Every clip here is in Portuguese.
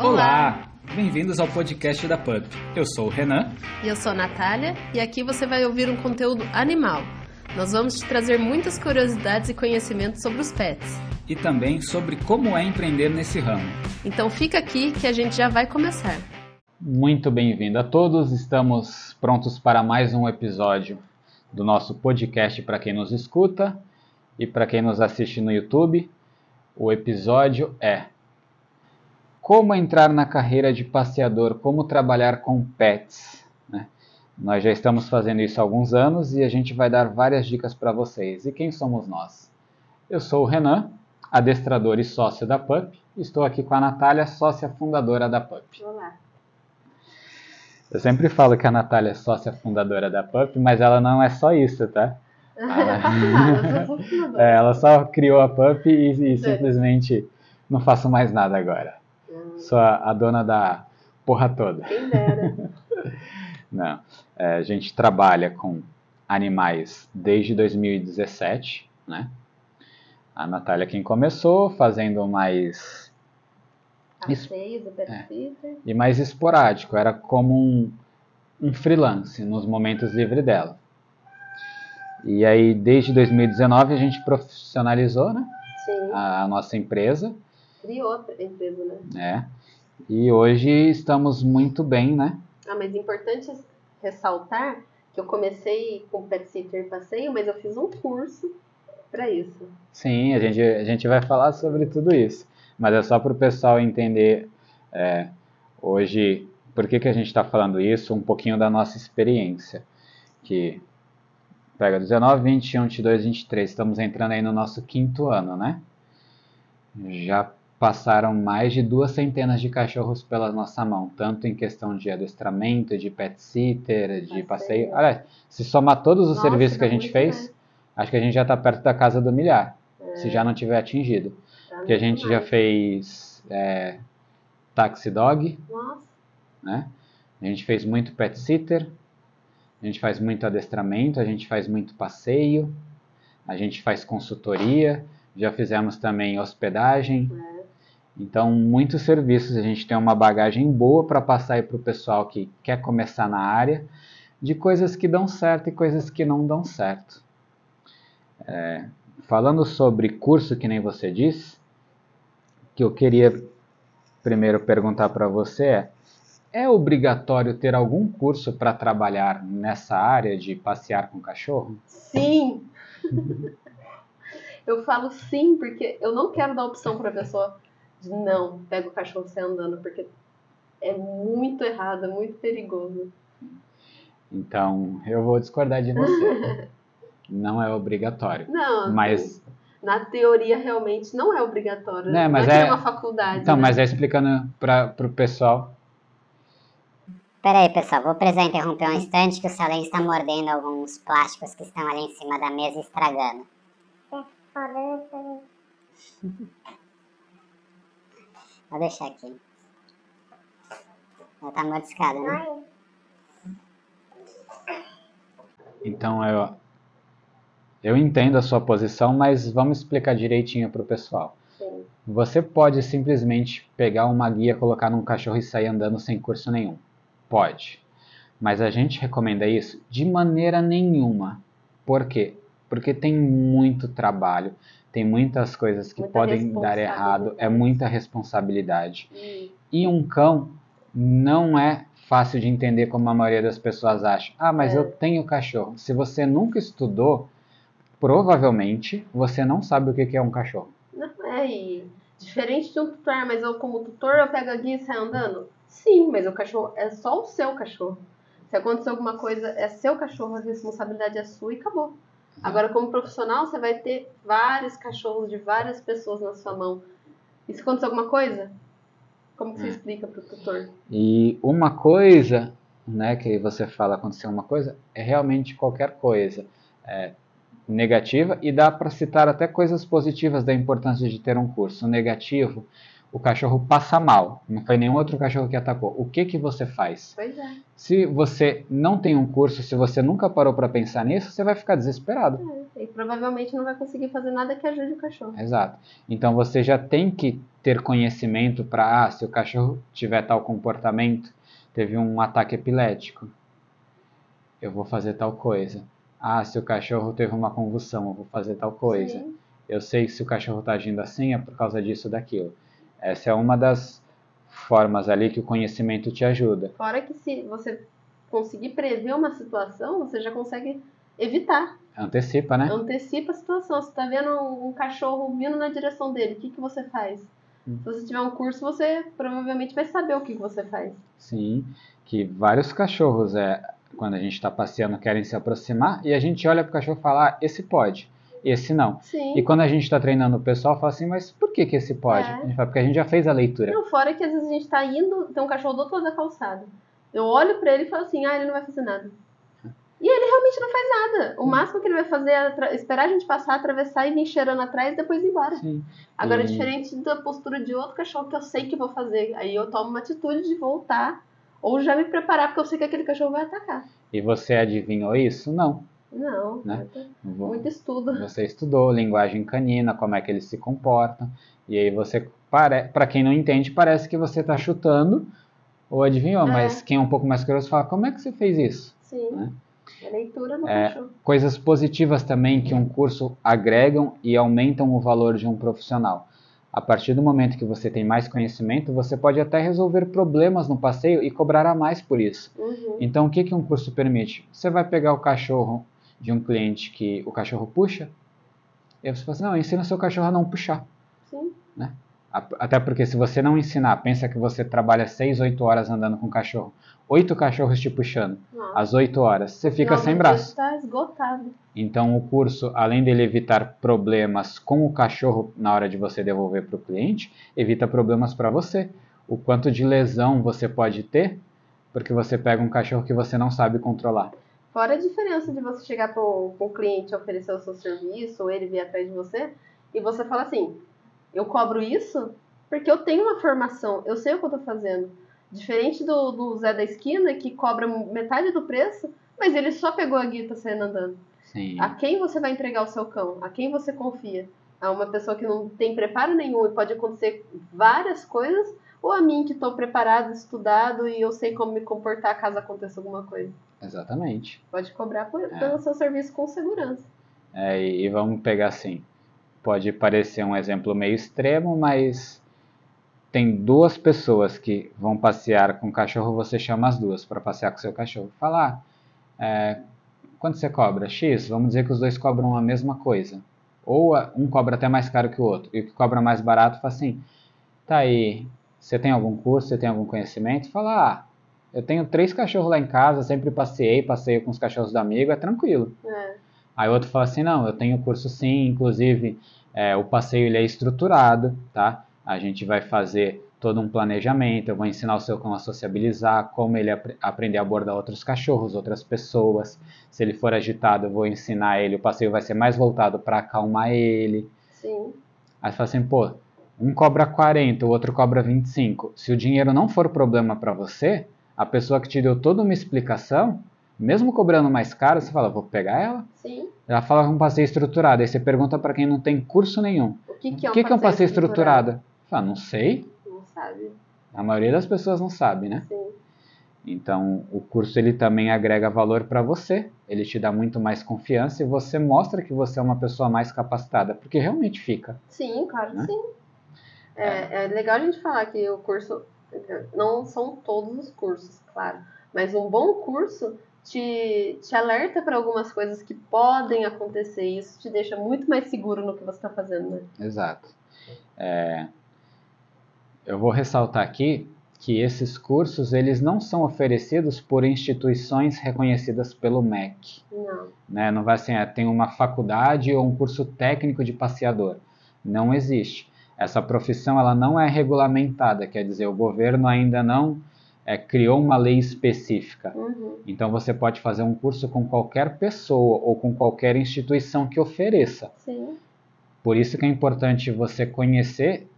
Olá! Bem-vindos ao podcast da PUP. Eu sou o Renan. E eu sou a Natália, e aqui você vai ouvir um conteúdo animal. Nós vamos te trazer muitas curiosidades e conhecimentos sobre os pets. E também sobre como é empreender nesse ramo. Então fica aqui que a gente já vai começar. Muito bem-vindo a todos. Estamos prontos para mais um episódio do nosso podcast para quem nos escuta e para quem nos assiste no YouTube. O episódio é Como entrar na carreira de passeador, como trabalhar com pets. Né? Nós já estamos fazendo isso há alguns anos e a gente vai dar várias dicas para vocês. E quem somos nós? Eu sou o Renan, adestrador e sócio da PUP. Estou aqui com a Natália, sócia fundadora da PUP. Olá. Eu sempre falo que a Natália é sócia fundadora da PUP, mas ela não é só isso, tá? Ela, é, ela só criou a PUP e, e simplesmente não faço mais nada agora. Sou a, dona da porra toda. Quem dera. Não. É, a gente trabalha com animais desde 2017, né? A Natália quem começou, fazendo mais Passeio do sitter. e mais esporádico, era como um, um freelance nos momentos livres dela. E aí, desde 2019, a gente profissionalizou né, Sim. a, a nossa empresa, Criou a empresa, né? né? E hoje estamos muito bem, né? Ah, mas é importante ressaltar que eu comecei com pet sitter e passeio, mas eu fiz um curso para isso. Sim, a gente, a gente vai falar sobre tudo isso. Mas é só para o pessoal entender é, hoje por que, que a gente está falando isso, um pouquinho da nossa experiência. Que pega 19, 21, 22, 23, estamos entrando aí no nosso quinto ano, né? Já passaram mais de duas centenas de cachorros pela nossa mão, tanto em questão de adestramento, de pet sitter, de Passeio. passeio. Olha, se somar todos os Nossa, serviços que a gente fez, acho que a gente já está perto da casa do milhar É, se já não tiver atingido. tá Porque a gente já mais. fez é, taxi dog, Nossa, né? A gente fez muito pet sitter, a gente faz muito adestramento, a gente faz muito passeio, a gente faz consultoria, já fizemos também hospedagem. é. Então, muitos serviços, a gente tem uma bagagem boa para passar aí para o pessoal que quer começar na área, de coisas que dão certo e coisas que não dão certo. É, falando sobre curso, que nem você disse, que eu queria primeiro perguntar para você é, é obrigatório ter algum curso para trabalhar nessa área de passear com cachorro? Sim! eu falo sim, porque eu não quero dar opção pra pessoa de não, pega o cachorro e sai andando, porque é muito errado, é muito perigoso. Então, eu vou discordar de você. Não é obrigatório. Não, assim, Mas na teoria realmente não é obrigatório. Né, mas não é, é- uma faculdade. Então, né? mas é explicando para o pessoal. Pera aí, pessoal, vou precisar interromper um instante que o Salem está mordendo alguns plásticos que estão ali em cima da mesa e estragando. Vou deixar aqui. Ela tá mordiscada, né? Então, eu, eu entendo a sua posição, mas vamos explicar direitinho para o pessoal. Sim. Você pode simplesmente pegar uma guia, colocar num cachorro e sair andando sem curso nenhum. Pode. Mas a gente recomenda isso de maneira nenhuma. Por quê? Porque tem muito trabalho, tem muitas coisas que Muita podem dar errado, é muita responsabilidade. E- E um cão não é fácil de entender como a maioria das pessoas acha. Ah, mas É. eu tenho cachorro. Se você nunca estudou, provavelmente você não sabe o que é um cachorro. Não, é, e diferente de um tutor, mas eu como tutor eu pego a guia e saio andando? Sim, mas o cachorro é só o seu cachorro. Se acontecer alguma coisa, é seu cachorro, a responsabilidade é sua e acabou. Agora, como profissional, você vai ter vários cachorros de várias pessoas na sua mão. E se acontecer alguma coisa, como que você É. explica pro tutor? E uma coisa, né, que você fala aconteceu uma coisa, é realmente qualquer coisa é, negativa e dá para citar até coisas positivas da importância de ter um curso. O negativo, o cachorro passa mal, não foi nenhum outro cachorro que atacou. O que que você faz? Pois é. Se você não tem um curso, se você nunca parou para pensar nisso, você vai ficar desesperado. E provavelmente não vai conseguir fazer nada que ajude o cachorro. Exato. Então você já tem que ter conhecimento para, ah, se o cachorro tiver tal comportamento, teve um ataque epilético, eu vou fazer tal coisa. Ah, se o cachorro teve uma convulsão, eu vou fazer tal coisa. Sim. Eu sei que se o cachorro está agindo assim é por causa disso daquilo. Essa é uma das formas ali que o conhecimento te ajuda. Fora que se você conseguir prever uma situação, você já consegue evitar. Antecipa, né? Antecipa a situação. Você tá vendo um, um cachorro vindo na direção dele, o que, que você faz? Hum. Se você tiver um curso, você provavelmente vai saber o que, que você faz. Sim, que vários cachorros, é, quando a gente está passeando, querem se aproximar e a gente olha para o cachorro e fala, ah, esse pode, esse não. Sim. E quando a gente está treinando o pessoal, fala assim, mas por que, que esse pode? É. A gente fala, porque a gente já fez a leitura. Não, fora que às vezes a gente tá indo, tem um cachorro do outro lado da calçada. Eu olho pra ele e falo assim, ah, ele não vai fazer nada. E ele realmente não faz nada. O máximo que ele vai fazer é esperar a gente passar, atravessar e vir cheirando atrás e depois ir embora. Sim. Agora, E- diferente da postura de outro cachorro que eu sei que vou fazer. Aí eu tomo uma atitude de voltar ou já me preparar, porque eu sei que aquele cachorro vai atacar. E você adivinhou isso? Não. Não, Né? Vo- muito estudo. Você estudou linguagem canina, como é que eles se comportam, e aí você, para quem não entende, parece que você está chutando ou adivinhou, É. mas quem é um pouco mais curioso fala, como é que você fez isso? Sim. Né? É leitura no É. cachorro. Coisas positivas também que um curso agregam e aumentam o valor de um profissional. A partir do momento que você tem mais conhecimento, você pode até resolver problemas no passeio e cobrar a mais por isso. Uhum. Então, o que, que um curso permite? Você vai pegar o cachorro de um cliente que o cachorro puxa, e você fala assim, não, ensina seu cachorro a não puxar. Sim. A- Até porque se você não ensinar, pensa que você trabalha 6, 8 horas andando com o cachorro, oito cachorros te puxando, Nossa. às 8 horas, você fica sem braço. dia Tá esgotado. Então, o curso, além dele evitar problemas com o cachorro na hora de você devolver para o cliente, evita problemas para você. O quanto de lesão você pode ter porque você pega um cachorro que você não sabe controlar. Fora a diferença de você chegar para o cliente oferecer o seu serviço, ou ele vir atrás de você, e você fala assim: eu cobro isso porque eu tenho uma formação, eu sei o que eu tô fazendo. Diferente do, do Zé da esquina, que cobra metade do preço, mas ele só pegou a guia tá saindo andando. Sim. A quem você vai entregar o seu cão? A quem você confia? A uma pessoa que não tem preparo nenhum e pode acontecer várias coisas, ou a mim que estou preparado, estudado e eu sei como me comportar caso aconteça alguma coisa? Exatamente. Pode cobrar por- pelo seu serviço com segurança. É, e, vamos pegar assim. Pode parecer um exemplo meio extremo, mas tem duas pessoas que vão passear com o cachorro, você chama as duas para passear com seu cachorro. Fala, ah, é, quanto você cobra? X, vamos dizer que os dois cobram a mesma coisa. Ou um cobra até mais caro que o outro. E o que cobra mais barato fala assim, tá aí, você tem algum curso, você tem algum conhecimento? Fala, ah, eu tenho três cachorros lá em casa, sempre passei, passeio com os cachorros do amigo, é tranquilo. É. Aí o outro fala assim, não, eu tenho curso sim, inclusive é, o passeio ele é estruturado, tá? A gente vai fazer todo um planejamento, eu vou ensinar o seu cão a sociabilizar, como ele apre- aprender a abordar outros cachorros, outras pessoas. Se ele for agitado, eu vou ensinar ele, o passeio vai ser mais voltado para acalmar ele. Sim. Aí você fala assim, pô, um cobra 40, o outro cobra 25. Se o dinheiro não for problema para você, a pessoa que te deu toda uma explicação, mesmo cobrando mais caro, você fala, vou pegar ela. Sim. Ela fala que é um passeio estruturado. Aí você pergunta para quem não tem curso nenhum. O que, que é um o que, que é um passeio estruturado? estruturado? Fala, não sei. Não sabe. A maioria das pessoas não sabe, né? Sim. Então, o curso ele também agrega valor para você. Ele te dá muito mais confiança e você mostra que você é uma pessoa mais capacitada, porque realmente fica. Sim, claro que Né? sim. É, é legal a gente falar que o curso. Não são todos os cursos, claro. Mas um bom curso te, te alerta para algumas coisas que podem acontecer. E isso te deixa muito mais seguro no que você está fazendo, né? Exato. É, eu vou ressaltar aqui que esses cursos eles não são oferecidos por instituições reconhecidas pelo MEC. Não. né? Não vai assim, ah, tem uma faculdade ou um curso técnico de passeador. Não existe. Essa profissão ela não é regulamentada, quer dizer, o governo ainda não é, criou uma lei específica. Uhum. Então você pode fazer um curso com qualquer pessoa ou com qualquer instituição que ofereça. Sim. Por isso que é importante você conhecer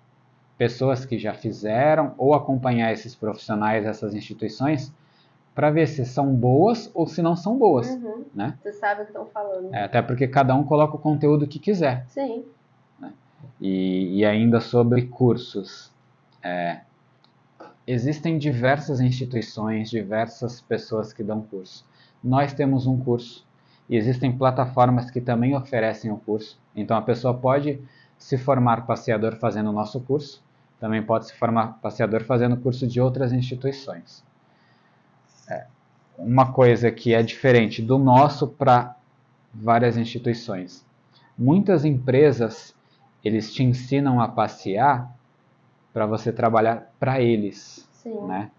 pessoas que já fizeram ou acompanhar esses profissionais, essas instituições, para ver se são boas ou se não são boas. Uhum. né? Você sabe o que estão falando. É, até porque cada um coloca o conteúdo que quiser. Sim. E, e ainda sobre cursos. É, existem diversas instituições, diversas pessoas que dão curso. Nós temos um curso e existem plataformas que também oferecem o curso. Então a pessoa pode se formar passeador fazendo o nosso curso, também pode se formar passeador fazendo curso de outras instituições. É, uma coisa que é diferente do nosso para várias instituições. Muitas empresas eles te ensinam a passear para você trabalhar para eles, Sim. né?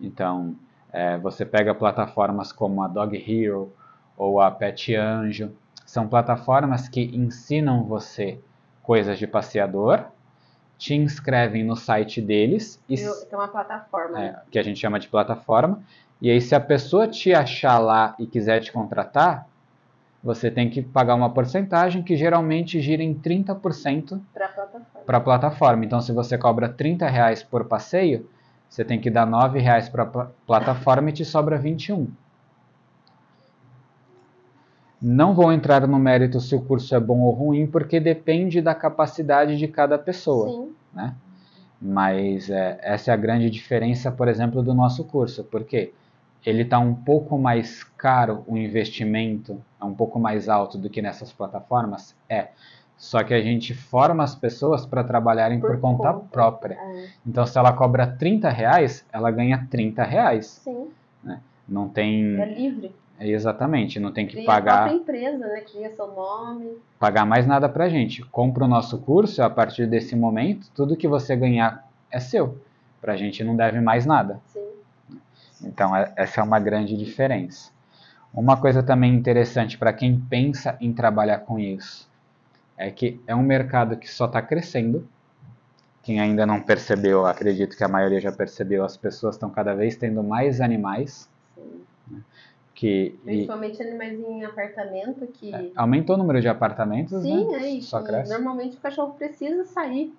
Então, é, você pega plataformas como a Dog Hero ou a Pet Anjo, são plataformas que ensinam você coisas de passeador, te inscrevem no site deles, e, Eu- plataforma. é, que a gente chama de plataforma, e aí se a pessoa te achar lá e quiser te contratar, você tem que pagar uma porcentagem que geralmente gira em 30% Pra plataforma. para a plataforma. Então, se você cobra 30 reais por passeio, você tem que dar 9 reais para a plataforma e te sobra 21. Não vou entrar no mérito se o curso é bom ou ruim, porque depende da capacidade de cada pessoa. Sim. né? Mas é, essa é a grande diferença, por exemplo, do nosso curso, porque ele está um pouco mais caro, o investimento é um pouco mais alto do que nessas plataformas? É. Só que a gente forma as pessoas para trabalharem por, Por conta, conta. própria. É, Então, se ela cobra 30 reais, ela ganha 30 reais. sim. Não tem. É livre. Exatamente, não tem que Cria a pagar. própria empresa, né? Cria seu nome. pagar mais nada pra gente. Compra o nosso curso, a partir desse momento, tudo que você ganhar é seu. Pra gente não deve mais nada. Sim. Então, é- essa é uma grande diferença. Uma coisa também interessante para quem pensa em trabalhar com isso é que é um mercado que só está crescendo. Quem ainda não percebeu, acredito que a maioria já percebeu, as pessoas estão cada vez tendo mais animais. sim. Que, e Principalmente animais em apartamento que. aumentou o número de apartamentos, Sim, né? é isso. Só cresce. Normalmente o cachorro precisa sair.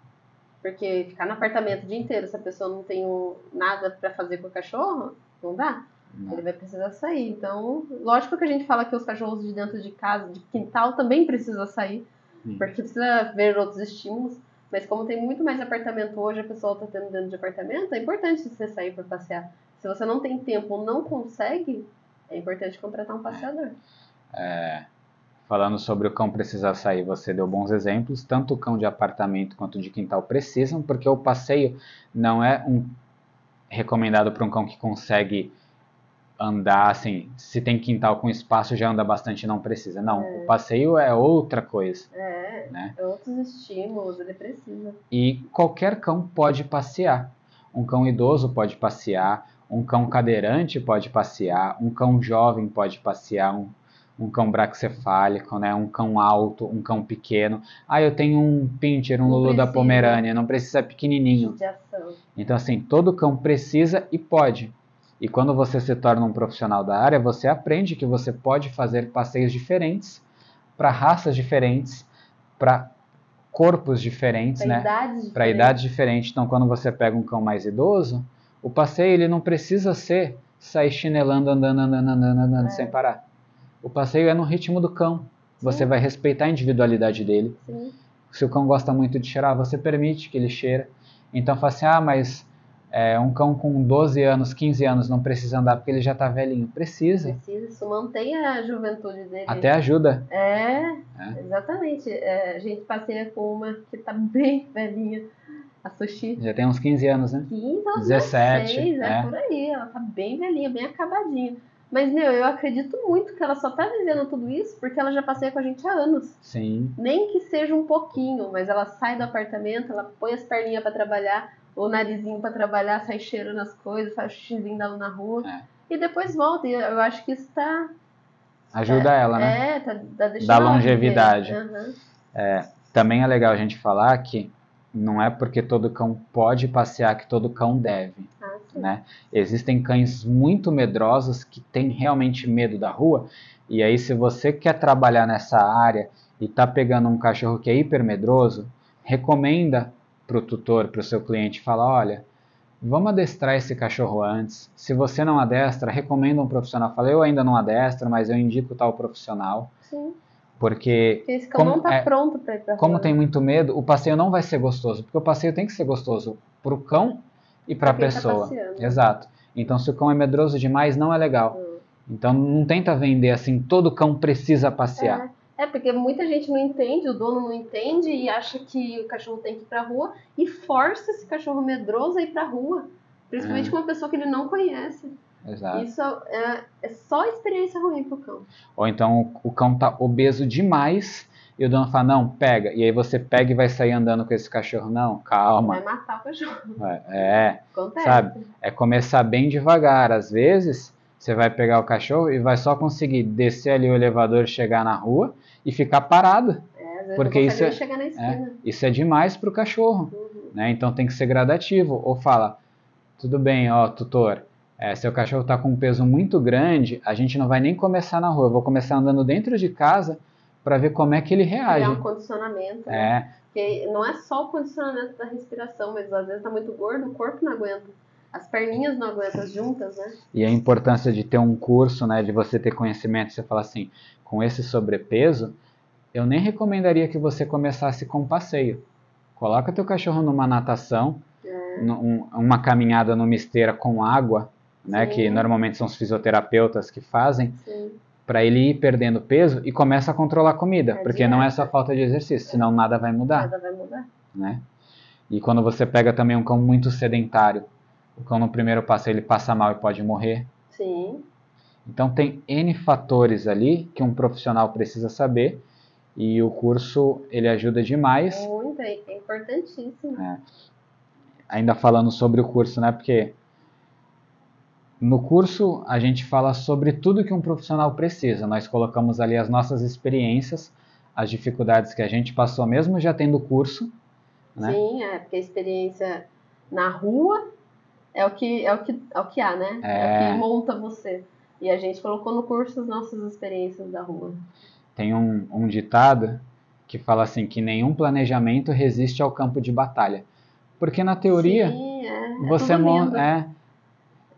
Porque ficar no apartamento o dia inteiro, se a pessoa não tem nada pra fazer com o cachorro, não dá. Não. Ele vai precisar sair. Então, lógico que a gente fala que os cachorros de dentro de casa, de quintal, também precisam sair. Sim. Porque precisa ver outros estímulos. Mas como tem muito mais apartamento hoje, a pessoa tá tendo dentro de apartamento, é importante você sair para passear. Se você não tem tempo ou não consegue, é importante contratar um passeador. Falando sobre o cão precisar sair, você deu bons exemplos. Tanto o cão de apartamento quanto de quintal precisam, porque o passeio não é um recomendado para um cão que consegue andar assim. Se tem quintal com espaço, já anda bastante, não precisa. Não, o passeio é outra coisa. É, Né? é outros estímulos, ele precisa. E qualquer cão pode passear. Um cão idoso pode passear, um cão cadeirante pode passear, um cão jovem pode passear, um, um cão braxcefálico, né? um cão alto, um cão pequeno. Ah, eu tenho um pincher, um Não Lulu da. Pomerânia, não precisa pequenininho. Judiação. Então, assim, todo cão precisa e pode. E quando você se torna um profissional da área, você aprende que você pode fazer passeios diferentes para raças diferentes, para corpos diferentes, Pra né? idades para diferentes. idade diferente. Então, quando você pega um cão mais idoso, o passeio ele não precisa ser sair chinelando, andando, andando, andando, andando É. sem parar. O passeio é no ritmo do cão. Você Sim. vai respeitar a individualidade dele. Sim. Se o cão gosta muito de cheirar, você permite que ele cheira. Então, fala assim: ah, mas é, um cão com 12 anos, 15 anos não precisa andar porque ele já está velhinho. Precisa. Precisa, isso mantém a juventude dele. Até ajuda. É, É. exatamente. É, a gente passeia com uma que tá bem velhinha, a Sushi. Já tem uns 15 anos, né? 15 aos 17, 16, é. é. por aí. Ela tá bem velhinha, bem acabadinha. Mas, meu, eu acredito muito que ela só tá vivendo tudo isso porque ela já passeia com a gente há anos. Sim. Nem que seja um pouquinho, mas ela sai do apartamento, ela põe as perninhas pra trabalhar, o narizinho pra trabalhar, sai cheirando as coisas, faz o xizinho dela na rua. É. E depois volta. E eu acho que isso tá. Ajuda ela, né? É, tá, tá deixando Da longevidade. viver. Aham. Também é legal a gente falar que não é porque todo cão pode passear que todo cão deve. Né? Existem cães muito medrosos que têm realmente medo da rua. E aí, se você quer trabalhar nessa área e tá pegando um cachorro que é hiper medroso, recomenda para o tutor, para o seu cliente, fala, olha, vamos adestrar esse cachorro antes. Se você não adestra, recomenda um profissional. Fala, eu ainda não adestro, mas eu indico tal profissional. Sim. Porque esse cão Como- não tá é, pronto pra ir pra como rua. tem muito medo, o passeio não vai ser gostoso, porque o passeio tem que ser gostoso pro cão e pra Pra quem tá pessoa. passeando. Exato. Então, se o cão é medroso demais, não é legal. Hum. Então, não tenta vender assim, todo cão precisa passear. É, é, porque muita gente não entende, o dono não entende e acha que o cachorro tem que ir pra rua e força esse cachorro medroso a ir pra rua. Principalmente É. com uma pessoa que ele não conhece. Exato. Isso é, é só experiência ruim pro cão. Ou então o, o cão tá obeso demais e o dono fala, não, pega. E aí você pega e vai sair andando com esse cachorro. Não, Vai calma. matar o cachorro. É, é, Acontece. sabe? É começar bem devagar. Às vezes, você vai pegar o cachorro e vai só conseguir descer ali o elevador, chegar na rua e ficar parado. É, às vezes porque isso é- chegar na esquina. Isso é demais pro cachorro. Uhum. né? Então tem que ser gradativo. Ou fala, tudo bem, ó, tutor, é, seu cachorro está com um peso muito grande, a gente não vai nem começar na rua, eu vou começar andando dentro de casa para ver como é que ele reage. Criar um condicionamento. né? É, Porque não é só o condicionamento da respiração, mas às vezes tá muito gordo, o corpo não aguenta. As perninhas não aguentam juntas, né? e a importância de ter um curso, né, de você ter conhecimento, você fala assim, com esse sobrepeso, eu nem recomendaria que você começasse com passeio. Coloca teu cachorro numa natação, É. num- uma caminhada numa esteira com água, né, Sim. que normalmente são os fisioterapeutas que fazem, Sim. Para ele ir perdendo peso e começa a controlar a comida, É porque não é só falta de exercício, senão nada vai mudar, Nada vai mudar. né? E quando você pega também um cão muito sedentário, o cão no primeiro passo ele passa mal e pode morrer. Sim. Então tem N fatores ali que um profissional precisa saber e o curso ele ajuda demais. Muito, é é importantíssimo. Ainda falando sobre o curso, né? Porque no curso a gente fala sobre tudo que um profissional precisa. Nós colocamos ali as nossas experiências, as dificuldades que a gente passou mesmo já tendo curso, né? Sim, é, porque a experiência na rua é o que, é o que, é o que há, né? É. o que monta você. E a gente colocou no curso as nossas experiências da rua. Tem um, um ditado que fala assim que nenhum planejamento resiste ao campo de batalha. Porque na teoria Sim, é. é você é,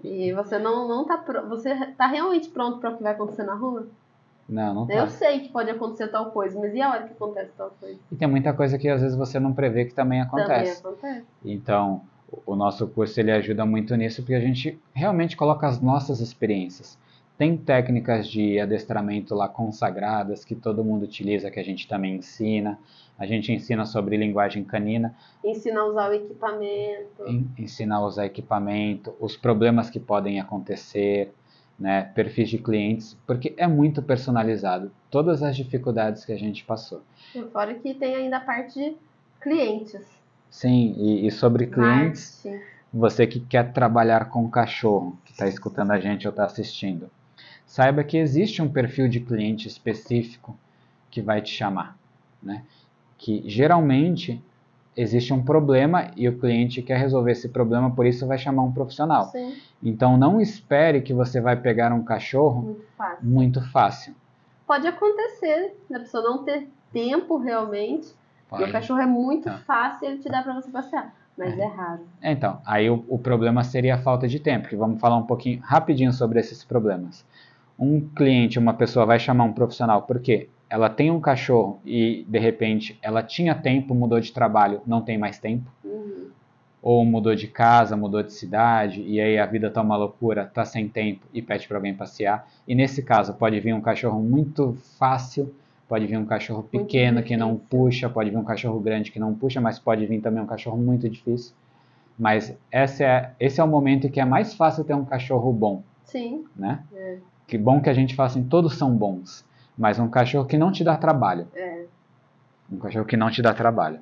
E você não, não tá pronto. Você tá realmente pronto para o que vai acontecer na rua? não, não Eu tá. sei que pode acontecer tal coisa, mas e a hora que acontece tal coisa? E tem muita coisa que às vezes você não prevê que também acontece. Também acontece. Então, o- o nosso curso ele ajuda muito nisso porque a gente realmente coloca as nossas experiências. Tem técnicas de adestramento lá consagradas que todo mundo utiliza, que a gente também ensina. A gente ensina sobre linguagem canina, Ensina a usar o equipamento. en- ensina a usar equipamento, os problemas que podem acontecer, né, perfis de clientes, porque é muito personalizado. Todas as dificuldades que a gente passou. Fora que tem ainda a parte de clientes. Sim, e, e sobre clientes, Marketing. Você que quer trabalhar com cachorro, que está escutando a gente ou está assistindo, saiba que existe um perfil de cliente específico que vai te chamar, né? Que geralmente existe um problema e o cliente quer resolver esse problema, por isso vai chamar um profissional. Sim, Então não espere que você vai pegar um cachorro muito fácil. muito fácil. Pode acontecer da pessoa não ter tempo realmente. Porque o Pode. cachorro é muito Tá. fácil ele te dá pra você passear. Mas é, raro. Então, aí o, o problema seria a falta de tempo, que vamos falar um pouquinho rapidinho sobre esses problemas. Um cliente, uma pessoa vai chamar um profissional porque ela tem um cachorro e de repente ela tinha tempo, mudou de trabalho, não tem mais tempo, Uhum. ou mudou de casa, mudou de cidade e aí a vida tá uma loucura, tá sem tempo e pede para alguém passear. E nesse caso pode vir um cachorro muito fácil, pode vir um cachorro pequeno que não puxa, pode vir um cachorro grande que não puxa, mas pode vir também um cachorro muito difícil. Mas essa é, esse é o momento em que é mais fácil ter um cachorro bom, Sim, né? É. Que bom que a gente fala assim, todos são bons, mas um cachorro que não te dá trabalho. é. Um cachorro que não te dá trabalho.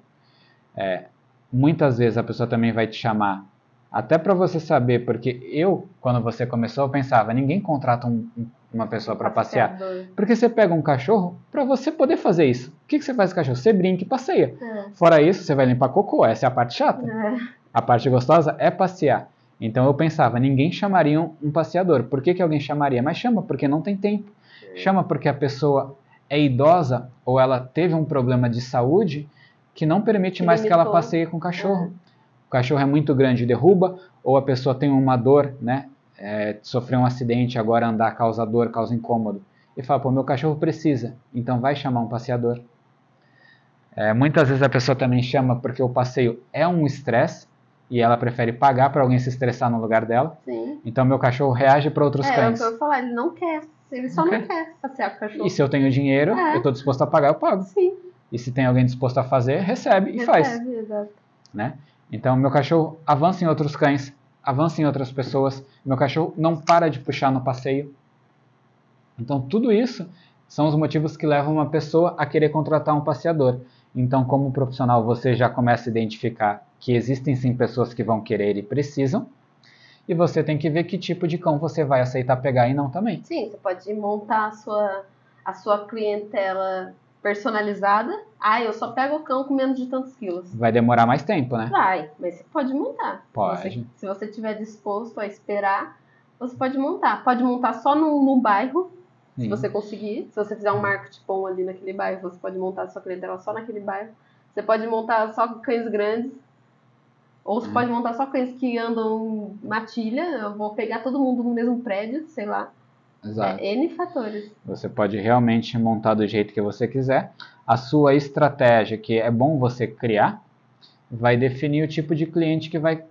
É, muitas vezes a pessoa também vai te chamar, até para você saber, porque eu, quando você começou, eu pensava, ninguém contrata um- um- uma pessoa para passear. Porque você pega um cachorro para você poder fazer isso. O que, que você faz com o cachorro? Você brinca e passeia. É. Fora isso, você vai limpar cocô, essa é a parte chata. É. A parte gostosa é passear. Então eu pensava, ninguém chamaria um, um passeador. Por que, que alguém chamaria? Mas chama porque não tem tempo. Chama porque a pessoa é idosa ou ela teve um problema de saúde que não permite Que mais que ela limitou. passeie com o cachorro. O cachorro é muito grande e derruba, ou a pessoa tem uma dor, né? É, sofreu um acidente, agora andar causa dor, causa incômodo. e fala, pô, meu cachorro precisa, então vai chamar um passeador. É, muitas vezes a pessoa também chama porque o passeio é um estresse e ela prefere pagar para alguém se estressar no lugar dela. Sim. Então meu cachorro reage para outros É, é cães. que eu ia falar, ele não quer. Ele só Não não, quer. passear com o cachorro. E se eu tenho dinheiro, É. eu estou disposto a pagar, eu pago. Sim, E se tem alguém disposto a fazer, recebe e faz. recebe, exato. né? Então, meu cachorro avança em outros cães, avança em outras pessoas, meu cachorro não para de puxar no passeio. Então, tudo isso são os motivos que levam uma pessoa a querer contratar um passeador. Então, como profissional, você já começa a identificar que existem sim pessoas que vão querer e precisam, e você tem que ver que tipo de cão você vai aceitar pegar e não também. Sim, você pode montar a sua, a sua clientela personalizada. Ah, eu só pego o cão com menos de tantos quilos. Vai demorar mais tempo, né? Vai, mas você pode montar. Pode. Se você, se você tiver disposto a esperar, você pode montar. Pode montar só no, no bairro, se Sim. você conseguir. Se você fizer um marketing bom ali naquele bairro, você pode montar a sua clientela só naquele bairro. Você pode montar só cães grandes. Ou você Hum. pode montar só cães que andam matilha. Eu vou pegar todo mundo no mesmo prédio, sei lá. Exato. É N fatores. Você pode realmente montar do jeito que você quiser. A sua estratégia, que é bom você criar, vai definir o tipo de cliente que vai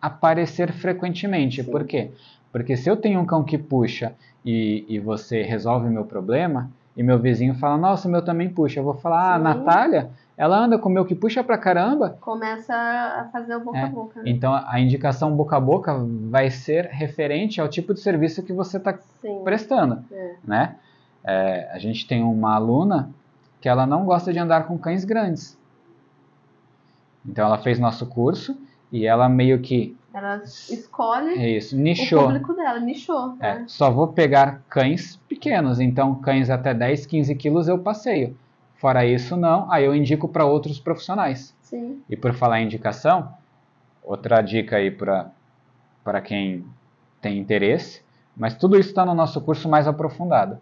aparecer frequentemente. Sim. Por quê? Porque se eu tenho um cão que puxa e, e você resolve o meu problema, e meu vizinho fala, nossa, o meu também puxa, eu vou falar, ah, Sim. Natália, ela anda com o meu que puxa pra caramba, Começa a fazer o boca É, a boca. Né? então a indicação boca a boca vai ser referente ao tipo de serviço que você está prestando, É. né? É, a gente tem uma aluna que ela não gosta de andar com cães grandes. Então ela fez nosso curso e ela meio que Ela escolhe é isso, o nichou. público dela, nichou. É, né? só vou pegar cães pequenos, então cães até 10, 15 quilos eu passeio. Fora isso, não, aí eu indico para outros profissionais. Sim. E por falar em indicação, outra dica aí para quem tem interesse, mas tudo isso está no nosso curso mais aprofundado.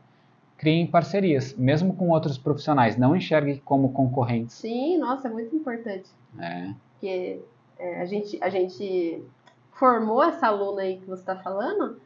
Criem parcerias, mesmo com outros profissionais, não enxergue como concorrentes. Sim, nossa, é muito importante. É, Porque é, a, gente, a gente formou essa aluna aí que você está falando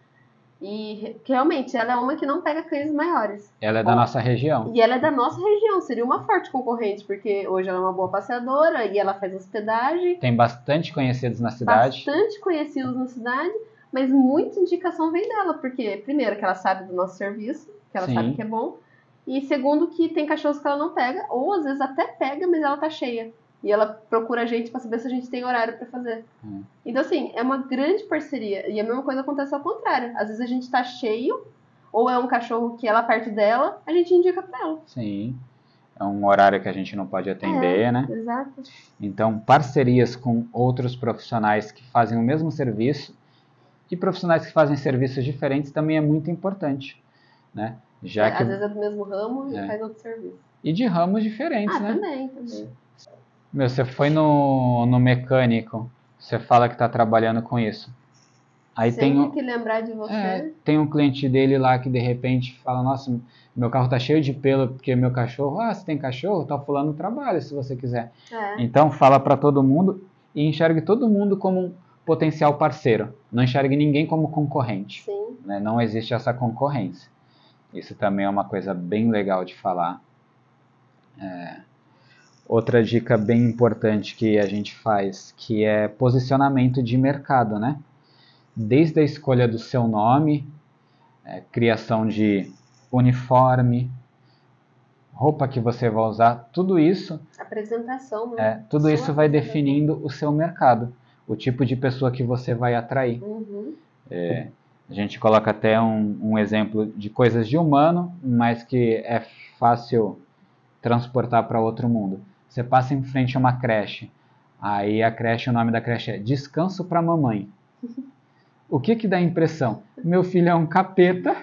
e realmente ela é uma que não pega cães maiores. ela é da Bom, nossa região. E ela é da nossa região, seria uma forte concorrente, porque hoje ela é uma boa passeadora e ela faz hospedagem, Tem bastante conhecidos na cidade. bastante conhecidos na cidade, mas muita indicação vem dela, porque primeiro que ela sabe do nosso serviço, que ela Sim. sabe que é bom, e segundo que tem cachorros que ela não pega, ou às vezes até pega, mas ela tá cheia. E ela procura a gente pra saber se a gente tem horário pra fazer. Hum. Então, assim, é uma grande parceria. E a mesma coisa acontece ao contrário. Às vezes a gente tá cheio, ou é um cachorro que ela parte dela, a gente indica pra ela. Sim. É um horário que a gente não pode atender, né? Exato. Então, parcerias com outros profissionais que fazem o mesmo serviço e profissionais que fazem serviços diferentes também é muito importante, né? Já É, que Às vezes é do mesmo ramo e É. faz outro serviço. e de ramos diferentes, ah, né? também, também. Meu, você foi no, no mecânico, você fala que está trabalhando com isso. Aí tem um, que lembrar de você, é, tem um cliente dele lá que de repente fala, nossa, meu carro tá cheio de pelo porque meu cachorro, ah, você tem cachorro? Tá fulano trabalha se você quiser. é. Então fala para todo mundo e enxergue todo mundo como um potencial parceiro. Não enxergue ninguém como concorrente. Sim. né? Não existe essa concorrência. Isso também é uma coisa bem legal de falar. É, Outra dica bem importante que a gente faz, que é posicionamento de mercado, né? Desde a escolha do seu nome, é, criação de uniforme, roupa que você vai usar, tudo isso Apresentação, né? é, tudo Sua isso vai definindo o seu mercado, o tipo de pessoa que você vai atrair. Uhum. A gente coloca até um, um exemplo de coisas de humano, mas que é fácil transportar para outro mundo. Você passa em frente a uma creche, aí a creche, o nome da creche é Descanso para Mamãe. O que que dá a impressão? Meu filho é um capeta,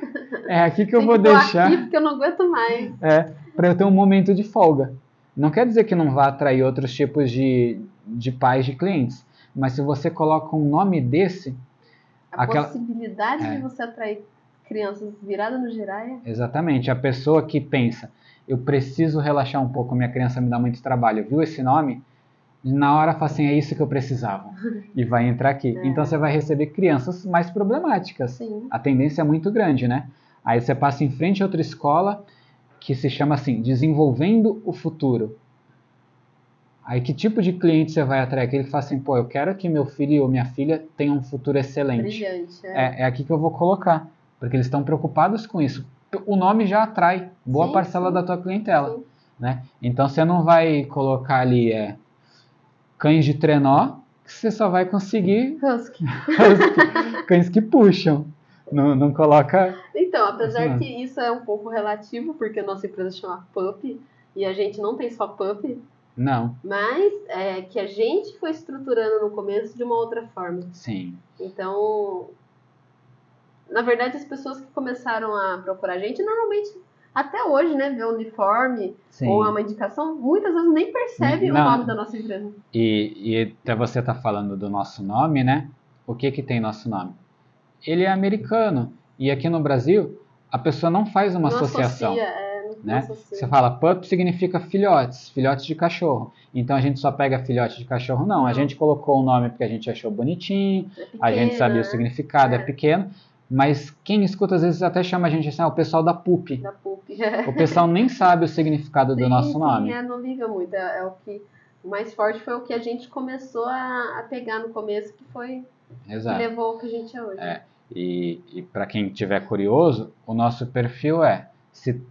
é aqui que eu Tem vou que deixar aqui porque eu não aguento mais. é, para eu ter um momento de folga. Não quer dizer que não vá atrair outros tipos de, de pais de clientes, mas se você coloca um nome desse, A Aquela- possibilidade É. de você atrair crianças viradas no giraia. Exatamente. A pessoa que pensa, eu preciso relaxar um pouco, minha criança me dá muito trabalho, viu esse nome? Na hora fala assim, é isso que eu precisava. E vai entrar aqui. É. Então você vai receber crianças mais problemáticas. Sim. A tendência é muito grande, né? Aí você passa em frente a outra escola que se chama assim, Desenvolvendo o Futuro. Aí que tipo de cliente você vai atrair? Aquele que fala assim, pô, eu quero que meu filho ou minha filha tenha um futuro excelente. Brilhante, é. É, é aqui que eu vou colocar, porque eles estão preocupados com isso. O nome já atrai boa Sim, parcela sim. da tua clientela, Sim. né? Então você não vai colocar ali é, cães de trenó, que você só vai conseguir Husky. cães que puxam. Não, não coloca. Então, apesar Assim, que isso é um pouco relativo, porque a nossa empresa chama Pup, e a gente não tem só Pup, Não, mas é que a gente foi estruturando no começo de uma outra forma. sim. Então, na verdade, as pessoas que começaram a procurar a gente, normalmente, até hoje, né, vê o uniforme sim. ou é uma indicação, muitas vezes nem percebe o nome da nossa empresa. E, e até você tá falando do nosso nome, né? O que que tem nosso nome? Ele é americano. E aqui no Brasil, a pessoa não faz uma não associação. associa, é, né? associa. Você fala pup significa filhotes, filhotes de cachorro. Então a gente só pega filhote de cachorro? Não, a Não. gente colocou o nome porque a gente achou bonitinho, É a gente sabia o significado, é. É. pequeno. Mas quem escuta às vezes até chama a gente assim, ah, o pessoal da pup. Da Pup. O pessoal nem sabe o significado do Sim, nosso sim, nome. é, não liga muito. É, é o que o mais forte foi o que a gente começou a, a pegar no começo, que foi que Exato. levou ao que a gente é hoje. É. E, e para quem tiver curioso, o nosso perfil é, se,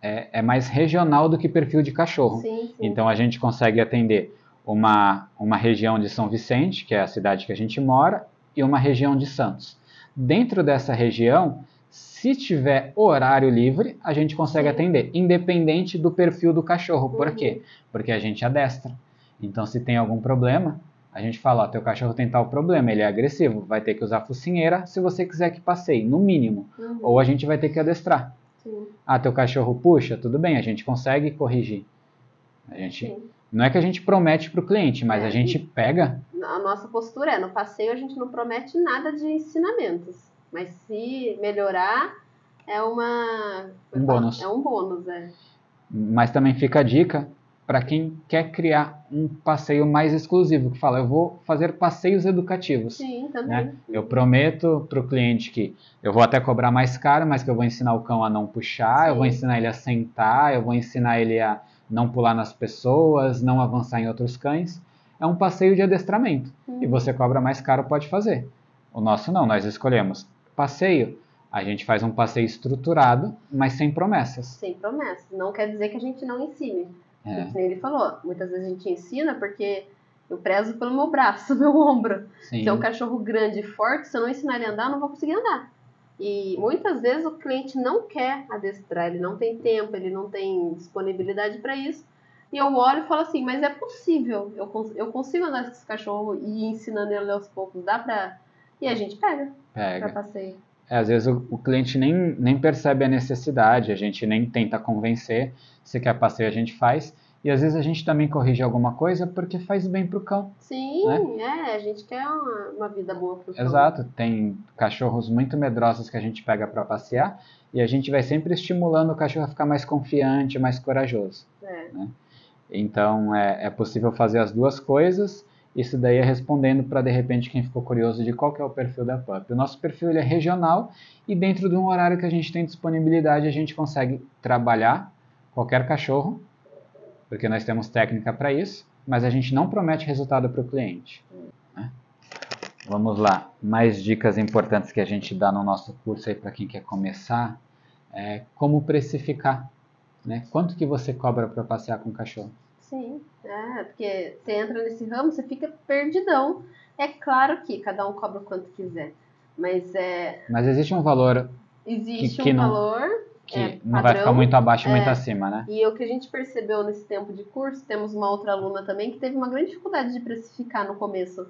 é é mais regional do que perfil de cachorro. Sim, sim. Então a gente consegue atender uma, uma região de São Vicente, que é a cidade que a gente mora, e uma região de Santos. Dentro dessa região, se tiver horário livre, a gente consegue atender, independente do perfil do cachorro. Por Uhum. quê? Porque a gente adestra. Então, se tem algum problema, a gente fala: ó, teu cachorro tem tal problema, ele é agressivo, vai ter que usar focinheira se você quiser que passeie, no mínimo. Uhum, Ou a gente vai ter que adestrar. sim, Ah, teu cachorro puxa, tudo bem, a gente consegue corrigir. A gente, sim. não é que a gente promete para o cliente, mas É, a gente pega. A nossa postura é, no passeio a gente não promete nada de ensinamentos. Mas se melhorar, é uma. Um bônus. É um bônus, é. Mas também fica a dica para quem quer criar um passeio mais exclusivo, que fala, eu vou fazer passeios educativos. Sim, também. Né? Eu prometo para o cliente que eu vou até cobrar mais caro, mas que eu vou ensinar o cão a não puxar, eu Sim. vou ensinar ele a sentar, eu vou ensinar ele a não pular nas pessoas, não avançar em outros cães. É um passeio de adestramento. Uhum. E você cobra mais caro, pode fazer. O nosso não, nós escolhemos passeio. A gente faz um passeio estruturado, mas sem promessas. Sem promessas. Não quer dizer que a gente não ensine. É, ele falou. Muitas vezes a gente ensina porque eu prezo pelo meu braço, meu ombro. sim. Se é um cachorro grande e forte, se eu não ensinar ele a andar, eu não vou conseguir andar. E muitas vezes o cliente não quer adestrar, ele não tem tempo, ele não tem disponibilidade para isso. E eu olho e falo assim, mas é possível, eu, cons- eu consigo andar com esse cachorro e ir ensinando ele aos poucos, dá pra... E a gente pega pra Pega. passeio. É, às vezes o, o cliente nem, nem percebe a necessidade, a gente nem tenta convencer. Se quer passeio, a gente faz. E às vezes a gente também corrige alguma coisa porque faz bem pro cão. Sim, é, a gente quer uma, uma vida boa pro cão. Exato. Tem cachorros muito medrosos que a gente pega para passear e a gente vai sempre estimulando o cachorro a ficar mais confiante, mais corajoso. É. Então é, é possível fazer as duas coisas. Isso daí é respondendo para de repente quem ficou curioso de qual é o perfil da PUP. O nosso perfil é regional e dentro de um horário que a gente tem disponibilidade a gente consegue trabalhar qualquer cachorro, porque nós temos técnica para isso, mas a gente não promete resultado para o cliente. né? Vamos lá, mais dicas importantes que a gente dá no nosso curso aí para quem quer começar, é como precificar, né? Quanto que você cobra para passear com o cachorro? Sim, é, porque você entra nesse ramo, você fica perdidão. É claro que cada um cobra o quanto quiser, mas é, Mas existe um valor existe Que- que um não- valor que É, não vai ficar muito abaixo, muito é. acima, né? E o que a gente percebeu nesse tempo de curso, temos uma outra aluna também que teve uma grande dificuldade de precificar no começo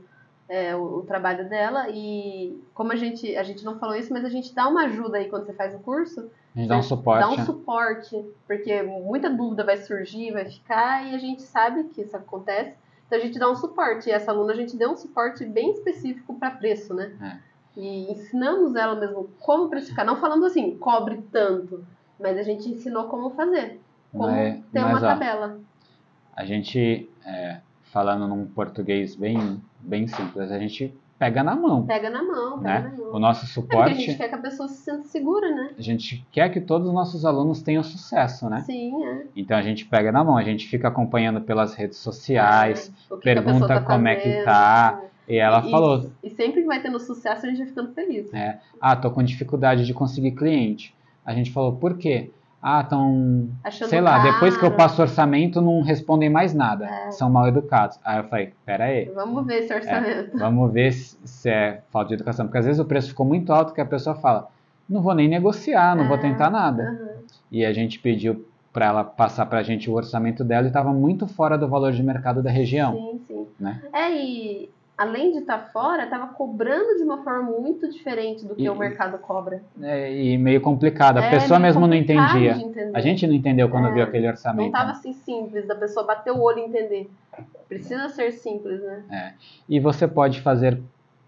é, o, o trabalho dela. E como a gente, a gente não falou isso, mas a gente dá uma ajuda aí quando você faz o curso. A gente dá um suporte. Dá um suporte, porque muita dúvida vai surgir, vai ficar, e a gente sabe que isso acontece. Então a gente dá um suporte. E essa aluna a gente deu um suporte bem específico para preço, né? É. E ensinamos ela mesmo como precificar. Não falando assim, cobre tanto, mas a gente ensinou como fazer. Como Mas- ter mas, uma ó, tabela. A gente, é, falando num português bem, bem simples, a gente pega na mão. Pega na mão, pega Né? na mão. O nosso É porque a gente suporte, quer que a pessoa se sinta segura, né? a gente quer que todos os nossos alunos tenham sucesso, né? Sim, é. Então a gente pega na mão, a gente fica acompanhando pelas redes sociais, É, que que a pergunta pessoa tá como é que fazendo, tá. e ela E- falou, E sempre que vai tendo sucesso, a gente vai ficando feliz. É. ah, tô com dificuldade de conseguir cliente. A gente falou, por quê? Ah, estão, sei lá, depois que eu caro. passo orçamento não respondem mais nada, É. são mal educados. Aí eu falei, pera aí, Vamos ver esse orçamento. vamos ver se, se é falta de educação, porque às vezes o preço ficou muito alto que a pessoa fala, não vou nem negociar, não vou É. tentar nada. Aham. E a gente pediu para ela passar pra gente o orçamento dela e estava muito fora do valor de mercado da região. Sim, sim. né? É, e além de estar fora, tava cobrando de uma forma muito diferente do que E- o mercado cobra. É, e meio complicado, a É, pessoa mesmo não entendia. A gente não entendeu quando É, viu aquele Não orçamento. tava né? assim simples, da pessoa bater o olho e entender. Precisa ser simples, né? E você pode fazer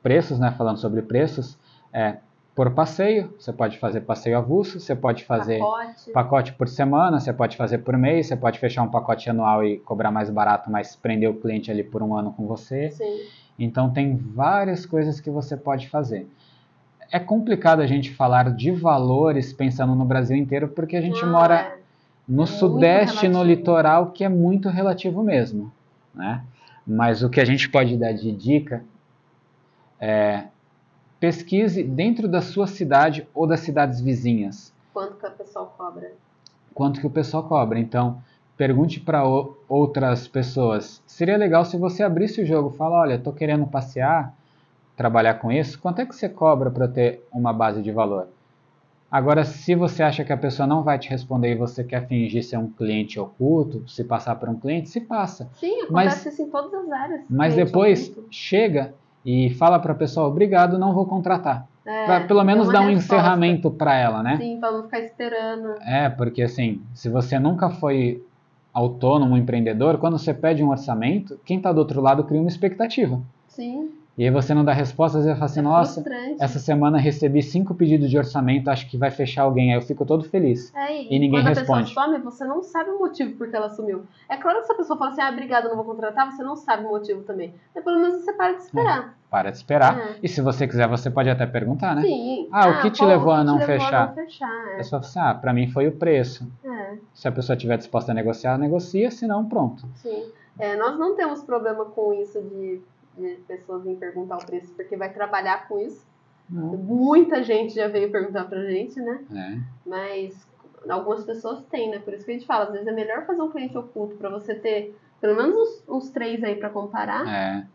preços, né? Falando sobre preços, é, por passeio, você pode fazer passeio avulso, você pode fazer Pacote. pacote por semana, você pode fazer por mês, você pode fechar um pacote anual e cobrar mais barato, mas prender o cliente ali por um ano com você. Sim. Então tem várias coisas que você pode fazer. É complicado a gente falar de valores pensando no Brasil inteiro, porque a gente Não, mora é. no muito sudeste, no litoral, que é muito relativo mesmo, né? Mas o que a gente pode dar de dica é pesquise dentro da sua cidade ou das cidades vizinhas Quanto que a pessoa cobra? quanto que o pessoal cobra. Então, pergunte para outras pessoas. Seria legal se você abrisse o jogo, fala, olha, tô querendo passear, trabalhar com isso, quanto é que você cobra para ter uma base de valor? Agora, se você acha que a pessoa não vai te responder e você quer fingir ser um cliente oculto, se passar por um cliente, se passa. Sim, acontece Mas- isso em todas as áreas. Mas depois oculto. chega e fala para a pessoa, obrigado, não vou contratar. É, Pra pelo menos deu dar um resposta. encerramento para ela, né? Sim, pra não ficar esperando. É, porque assim, se você nunca foi autônomo, empreendedor, quando você pede um orçamento, quem está do outro lado cria uma expectativa. Sim, E aí você não dá resposta, às vezes fala assim, é nossa, essa semana recebi cinco pedidos de orçamento, acho que vai fechar alguém, aí eu fico todo feliz. É, e ninguém quando responde. a pessoa some, você não sabe o motivo por que ela sumiu. É claro que se a pessoa fala assim, ah, obrigada, não vou contratar, você não sabe o motivo também. Mas pelo menos você para de esperar. Para de esperar. É. E se você quiser, você pode até perguntar, né? Sim. Ah, o que te qual- levou a te não levou fechar? A não fechar, é. pessoa fala assim, ah, pra mim foi o preço. é. Se a pessoa estiver disposta a negociar, negocia, se não, pronto. Sim. É, nós não temos problema com isso de, de pessoas virem perguntar o preço, porque vai trabalhar com isso. Não. Muita gente já veio perguntar pra gente, né? É. Mas algumas pessoas têm, né? Por isso que a gente fala, às vezes é melhor fazer um cliente oculto pra você ter pelo menos uns, uns três aí pra comparar. É,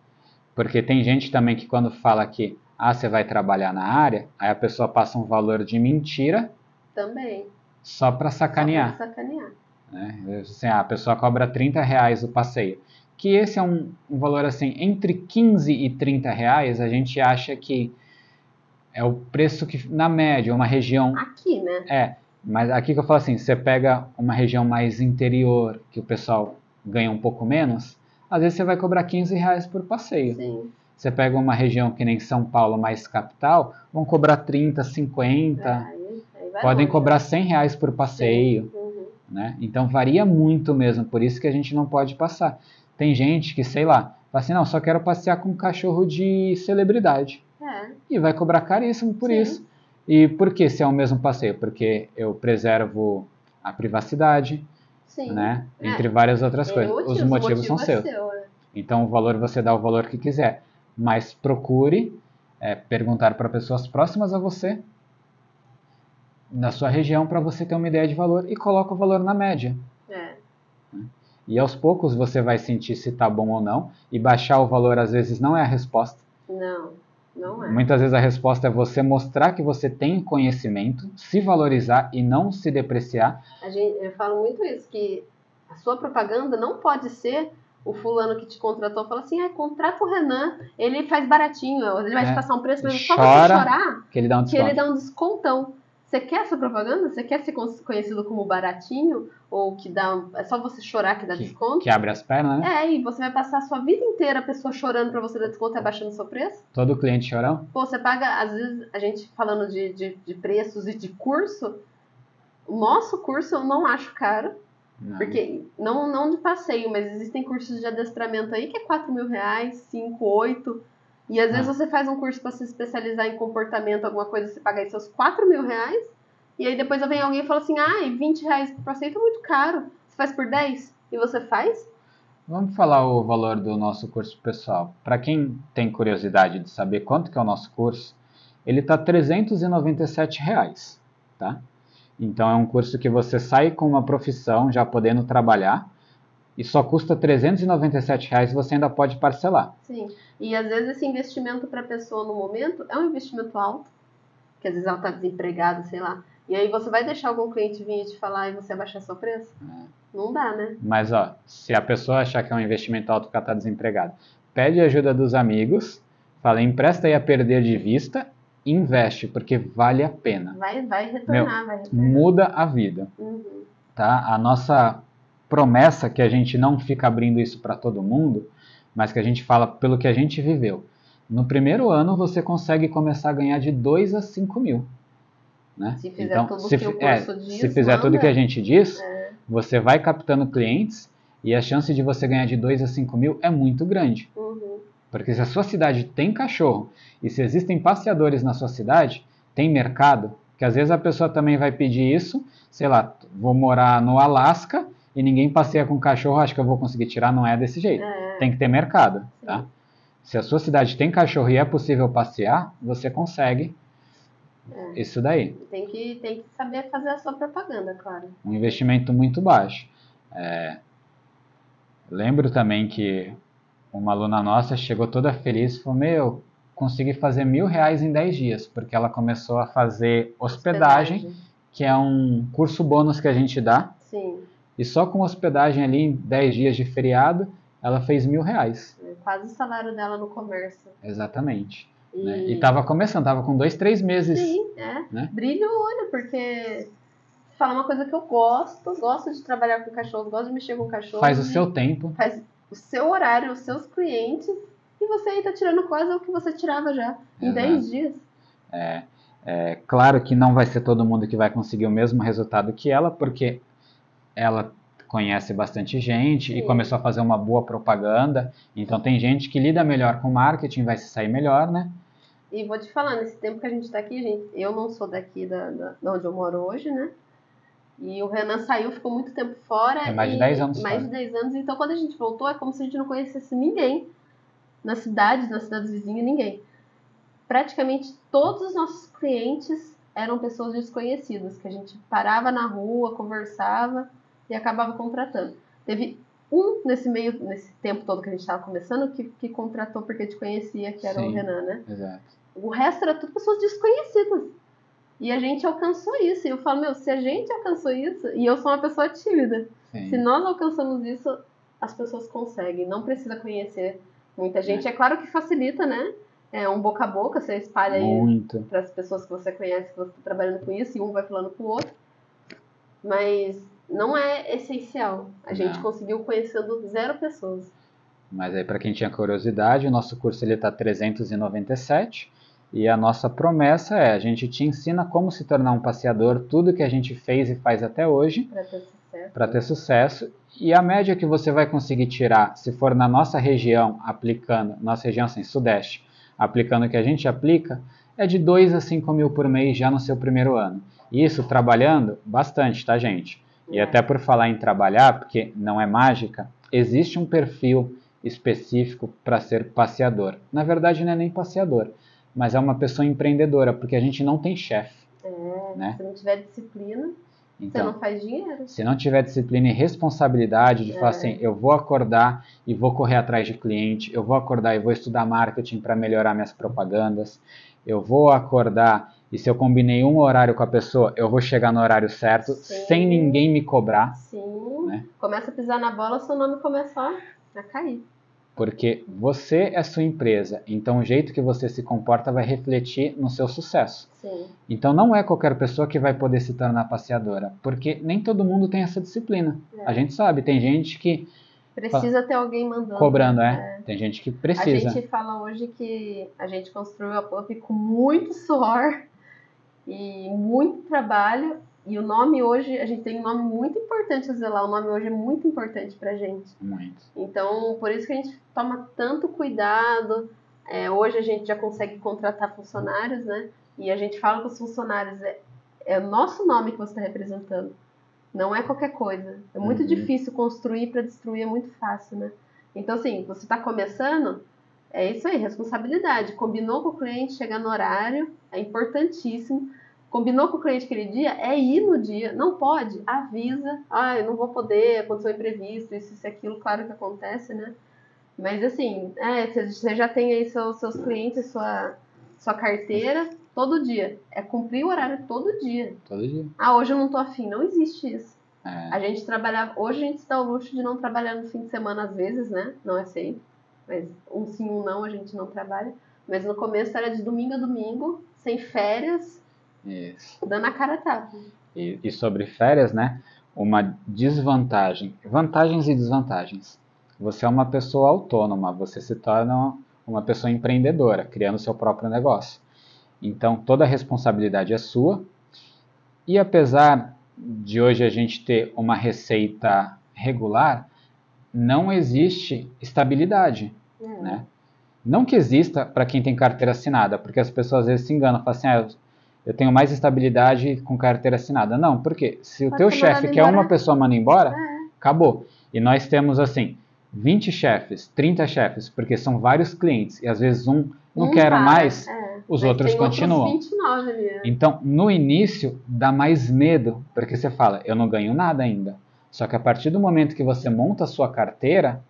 porque tem gente também que quando fala que ah, você vai trabalhar na área, aí a pessoa passa um valor de mentira Também. Só para sacanear. Só pra sacanear. Né? Assim, ah, a pessoa cobra 30 reais o passeio. Que esse é um, um valor assim, entre 15 e 30 reais, a gente acha que é o preço que, na média, uma região Aqui, né? é, mas aqui que eu falo assim, você pega uma região mais interior, que o pessoal ganha um pouco menos, às vezes você vai cobrar 15 reais por passeio. Sim. Você pega uma região que nem São Paulo, mais capital, vão cobrar 30, 50, Aí, aí vai podem cobrar 100 reais por passeio. Uhum. né? Então varia muito mesmo, por isso que a gente não pode passar. Tem gente que, sei lá, fala assim, não, só quero passear com um cachorro de celebridade. É. E vai cobrar caríssimo por Sim. isso. E por que se é o mesmo passeio? Porque eu preservo a privacidade, Sim. né? É. Entre várias outras Tem coisas. motivos, Os motivos o são motivo é seus. seu, é. Então o valor você dá o valor que quiser. Mas procure é, perguntar para pessoas próximas a você, na sua região, para você ter uma ideia de valor e coloca o valor na média. É. E aos poucos você vai sentir se está bom ou não. E baixar o valor às vezes não é a resposta. Não, não é. Muitas vezes a resposta é você mostrar que você tem conhecimento, se valorizar e não se depreciar. A gente, eu falo muito isso, que a sua propaganda não pode ser o fulano que te contratou fala assim, ah, contrata o Renan, ele faz baratinho, ele vai É. te passar um preço, mas só Chora. você chorar Que ele dá um que ele dá um descontão. Você quer essa propaganda? Você quer ser con- conhecido como baratinho? Ou que dá. É só você chorar que dá desconto? Que abre as pernas, né? É, e você vai passar a sua vida inteira a pessoa chorando pra você dar desconto e abaixando o seu preço? Todo cliente chorão. Pô, você paga, às vezes, a gente falando de, de, de preços e de curso, o nosso curso eu não acho caro, Não. porque não, não de passeio, mas existem cursos de adestramento aí que é 4 mil reais, 5, 8. E às vezes Ah. você faz um curso para se especializar em comportamento, alguma coisa, você paga aí seus 4 mil reais. E aí depois vem alguém e fala assim, ai, 20 reais por paciente é muito caro. Você faz por 10? E você faz? Vamos falar o valor do nosso curso pessoal. Para quem tem curiosidade de saber quanto que é o nosso curso, ele está 397 reais, tá? Então é um curso que você sai com uma profissão já podendo trabalhar e só custa 397 reais e você ainda pode parcelar. Sim. E às vezes esse investimento para a pessoa no momento é um investimento alto, que às vezes ela está desempregada, sei lá. E aí você vai deixar algum cliente vir e te falar e você abaixar seu preço? Não dá, né? Mas ó, se a pessoa achar que é um investimento alto porque ela está desempregada, pede ajuda dos amigos, fala, empresta aí a perder de vista, investe, porque vale a pena. Vai, vai retornar, vai retornar. Muda a vida. Uhum. tá? A nossa promessa que a gente não fica abrindo isso para todo mundo, mas que a gente fala pelo que a gente viveu. No primeiro ano você consegue começar a ganhar de 2 a 5 mil. Né? Se fizer tudo se, que o fi- é, curso diz, se fizer tudo que a gente diz, É. você vai captando clientes e a chance de você ganhar de 2 a 5 mil é muito grande. Uhum. Porque se a sua cidade tem cachorro e se existem passeadores na sua cidade, tem mercado, que às vezes a pessoa também vai pedir isso, sei lá, vou morar no Alasca e ninguém passeia com cachorro, acho que eu vou conseguir tirar, não é desse jeito. É. Tem que ter mercado, tá? Se a sua cidade tem cachorro e é possível passear, você consegue É. isso daí. Tem que, tem que saber fazer a sua propaganda, claro. um investimento muito baixo. É, lembro também que uma aluna nossa chegou toda feliz e falou: Meu, consegui fazer mil reais em 10 dias, porque ela começou a fazer hospedagem, que é um curso bônus que a gente dá, Sim. E só com hospedagem ali em 10 dias de feriado, ela fez mil reais. É Quase o salário dela no comércio. Exatamente. E, né? E tava começando, tava com dois, três meses. Sim, é. né? Brilha o olho, porque fala uma coisa que eu gosto, gosto de trabalhar com cachorros, gosto de mexer com cachorros. Faz o seu tempo. Faz o seu horário, os seus clientes, e você aí tá tirando quase o que você tirava já em Exato. 10 dias. É claro que não vai ser todo mundo que vai conseguir o mesmo resultado que ela, porque ela conhece bastante gente e Sim. começou a fazer uma boa propaganda. Então tem gente que lida melhor com marketing, vai se sair melhor, né? E vou te falar, nesse tempo que a gente tá aqui, gente, eu não sou daqui da, da, da onde eu moro hoje, né? E o Renan saiu, ficou muito tempo fora. É mais de e- 10 anos Mais fora. de 10 anos. Então, quando a gente voltou, é como se a gente não conhecesse ninguém. Na cidade, nas cidades vizinhas, ninguém. Praticamente todos os nossos clientes eram pessoas desconhecidas, que a gente parava na rua, conversava e acabava contratando. Teve um nesse meio, nesse tempo todo que a gente estava começando, que, que contratou porque te conhecia, que era o Sim. Renan, né? Exato. O resto era tudo pessoas desconhecidas. E a gente alcançou isso. E eu falo, meu, se a gente alcançou isso, e eu sou uma pessoa tímida, Sim. se nós alcançamos isso, as pessoas conseguem. Não precisa conhecer muita gente. É claro que facilita, né? É um boca a boca, você espalha aí Muito. para as pessoas que você conhece que você está trabalhando com isso, e um vai falando pro outro. Mas não é essencial. A gente Não. conseguiu conhecendo zero pessoas. Mas aí para quem tinha curiosidade, o nosso curso ele tá 397 e a nossa promessa é a gente te ensina como se tornar um passeador, tudo que a gente fez e faz até hoje Para ter sucesso. para ter sucesso e a média que você vai conseguir tirar se for na nossa região aplicando, nossa região assim, sudeste, aplicando o que a gente aplica, é de 2 a 5 mil por mês já no seu primeiro ano. Isso trabalhando bastante, tá gente? E até por falar em trabalhar, porque não é mágica, existe um perfil específico para ser passeador. Na verdade, não é nem passeador, mas é uma pessoa empreendedora, porque a gente não tem chefe. É, Né? Se não tiver disciplina, você Então, não faz dinheiro. se não tiver disciplina e responsabilidade de falar É. assim, eu vou acordar e vou correr atrás de cliente, eu vou acordar e vou estudar marketing para melhorar minhas propagandas, eu vou acordar e se eu combinei um horário com a pessoa, eu vou chegar no horário certo, Sim. sem ninguém me cobrar, Sim. Né? Começa a pisar na bola, seu nome começa a- a cair. porque você é sua empresa, então o jeito que você se comporta vai refletir no seu sucesso. Sim. Então não é qualquer pessoa que vai poder se tornar passeadora, porque nem todo mundo tem essa disciplina. É. A gente sabe, tem gente que Precisa ter alguém mandando. cobrando, é. Tem gente que A precisa. gente fala hoje que a gente construiu a Pup com muito suor e muito trabalho. E o nome hoje, a gente tem um nome muito importante a zelar. O nome hoje é muito importante pra gente. Muito. Então, por isso que a gente toma tanto cuidado É, hoje a gente já consegue contratar funcionários, né? E a gente fala com os funcionários, é, é o nosso nome que você está representando. Não é qualquer coisa. É muito Uhum. difícil construir para destruir, é muito fácil, né? Então, assim, você está começando, é isso aí, responsabilidade. Combinou com o cliente, chegar no horário, é importantíssimo. Combinou com o cliente aquele dia, é ir no dia. Não pode, avisa. Ah, eu não vou poder, aconteceu imprevisto, isso, isso, aquilo. Claro que acontece, né? Mas, assim, é, você- você já tem aí seus, seus clientes, sua, sua carteira, todo dia. É cumprir o horário todo dia. Todo dia. Ah, hoje eu não tô afim. Não existe isso. É, A gente trabalhava. Hoje a gente se dá o luxo de não trabalhar no fim de semana às vezes, né? Não é sempre. Mas um sim, um não, a gente não trabalha. Mas no começo era de domingo a domingo, sem férias, isso. dando a cara a tapa. E, e sobre férias, né? Uma desvantagem, vantagens e desvantagens. Você é uma pessoa autônoma, você se torna uma pessoa empreendedora, criando seu próprio negócio. Então toda a responsabilidade é sua. E apesar de hoje a gente ter uma receita regular, não existe estabilidade É. né? Não que exista para quem tem carteira assinada, porque as pessoas às vezes se enganam, falam assim, ah, eu, tenho mais estabilidade com carteira assinada. Não, porque se o Pode teu ser chefe quer embora. uma pessoa manda embora, É. acabou. E nós temos assim, 20 chefes, 30 chefes, porque são vários clientes, e às vezes um não Um quer para, mais, é. os outros continuam. Outros 29 ali. né? Então, no início, dá mais medo, porque você fala, eu não ganho nada ainda. Só que a partir do momento que você monta a sua carteira,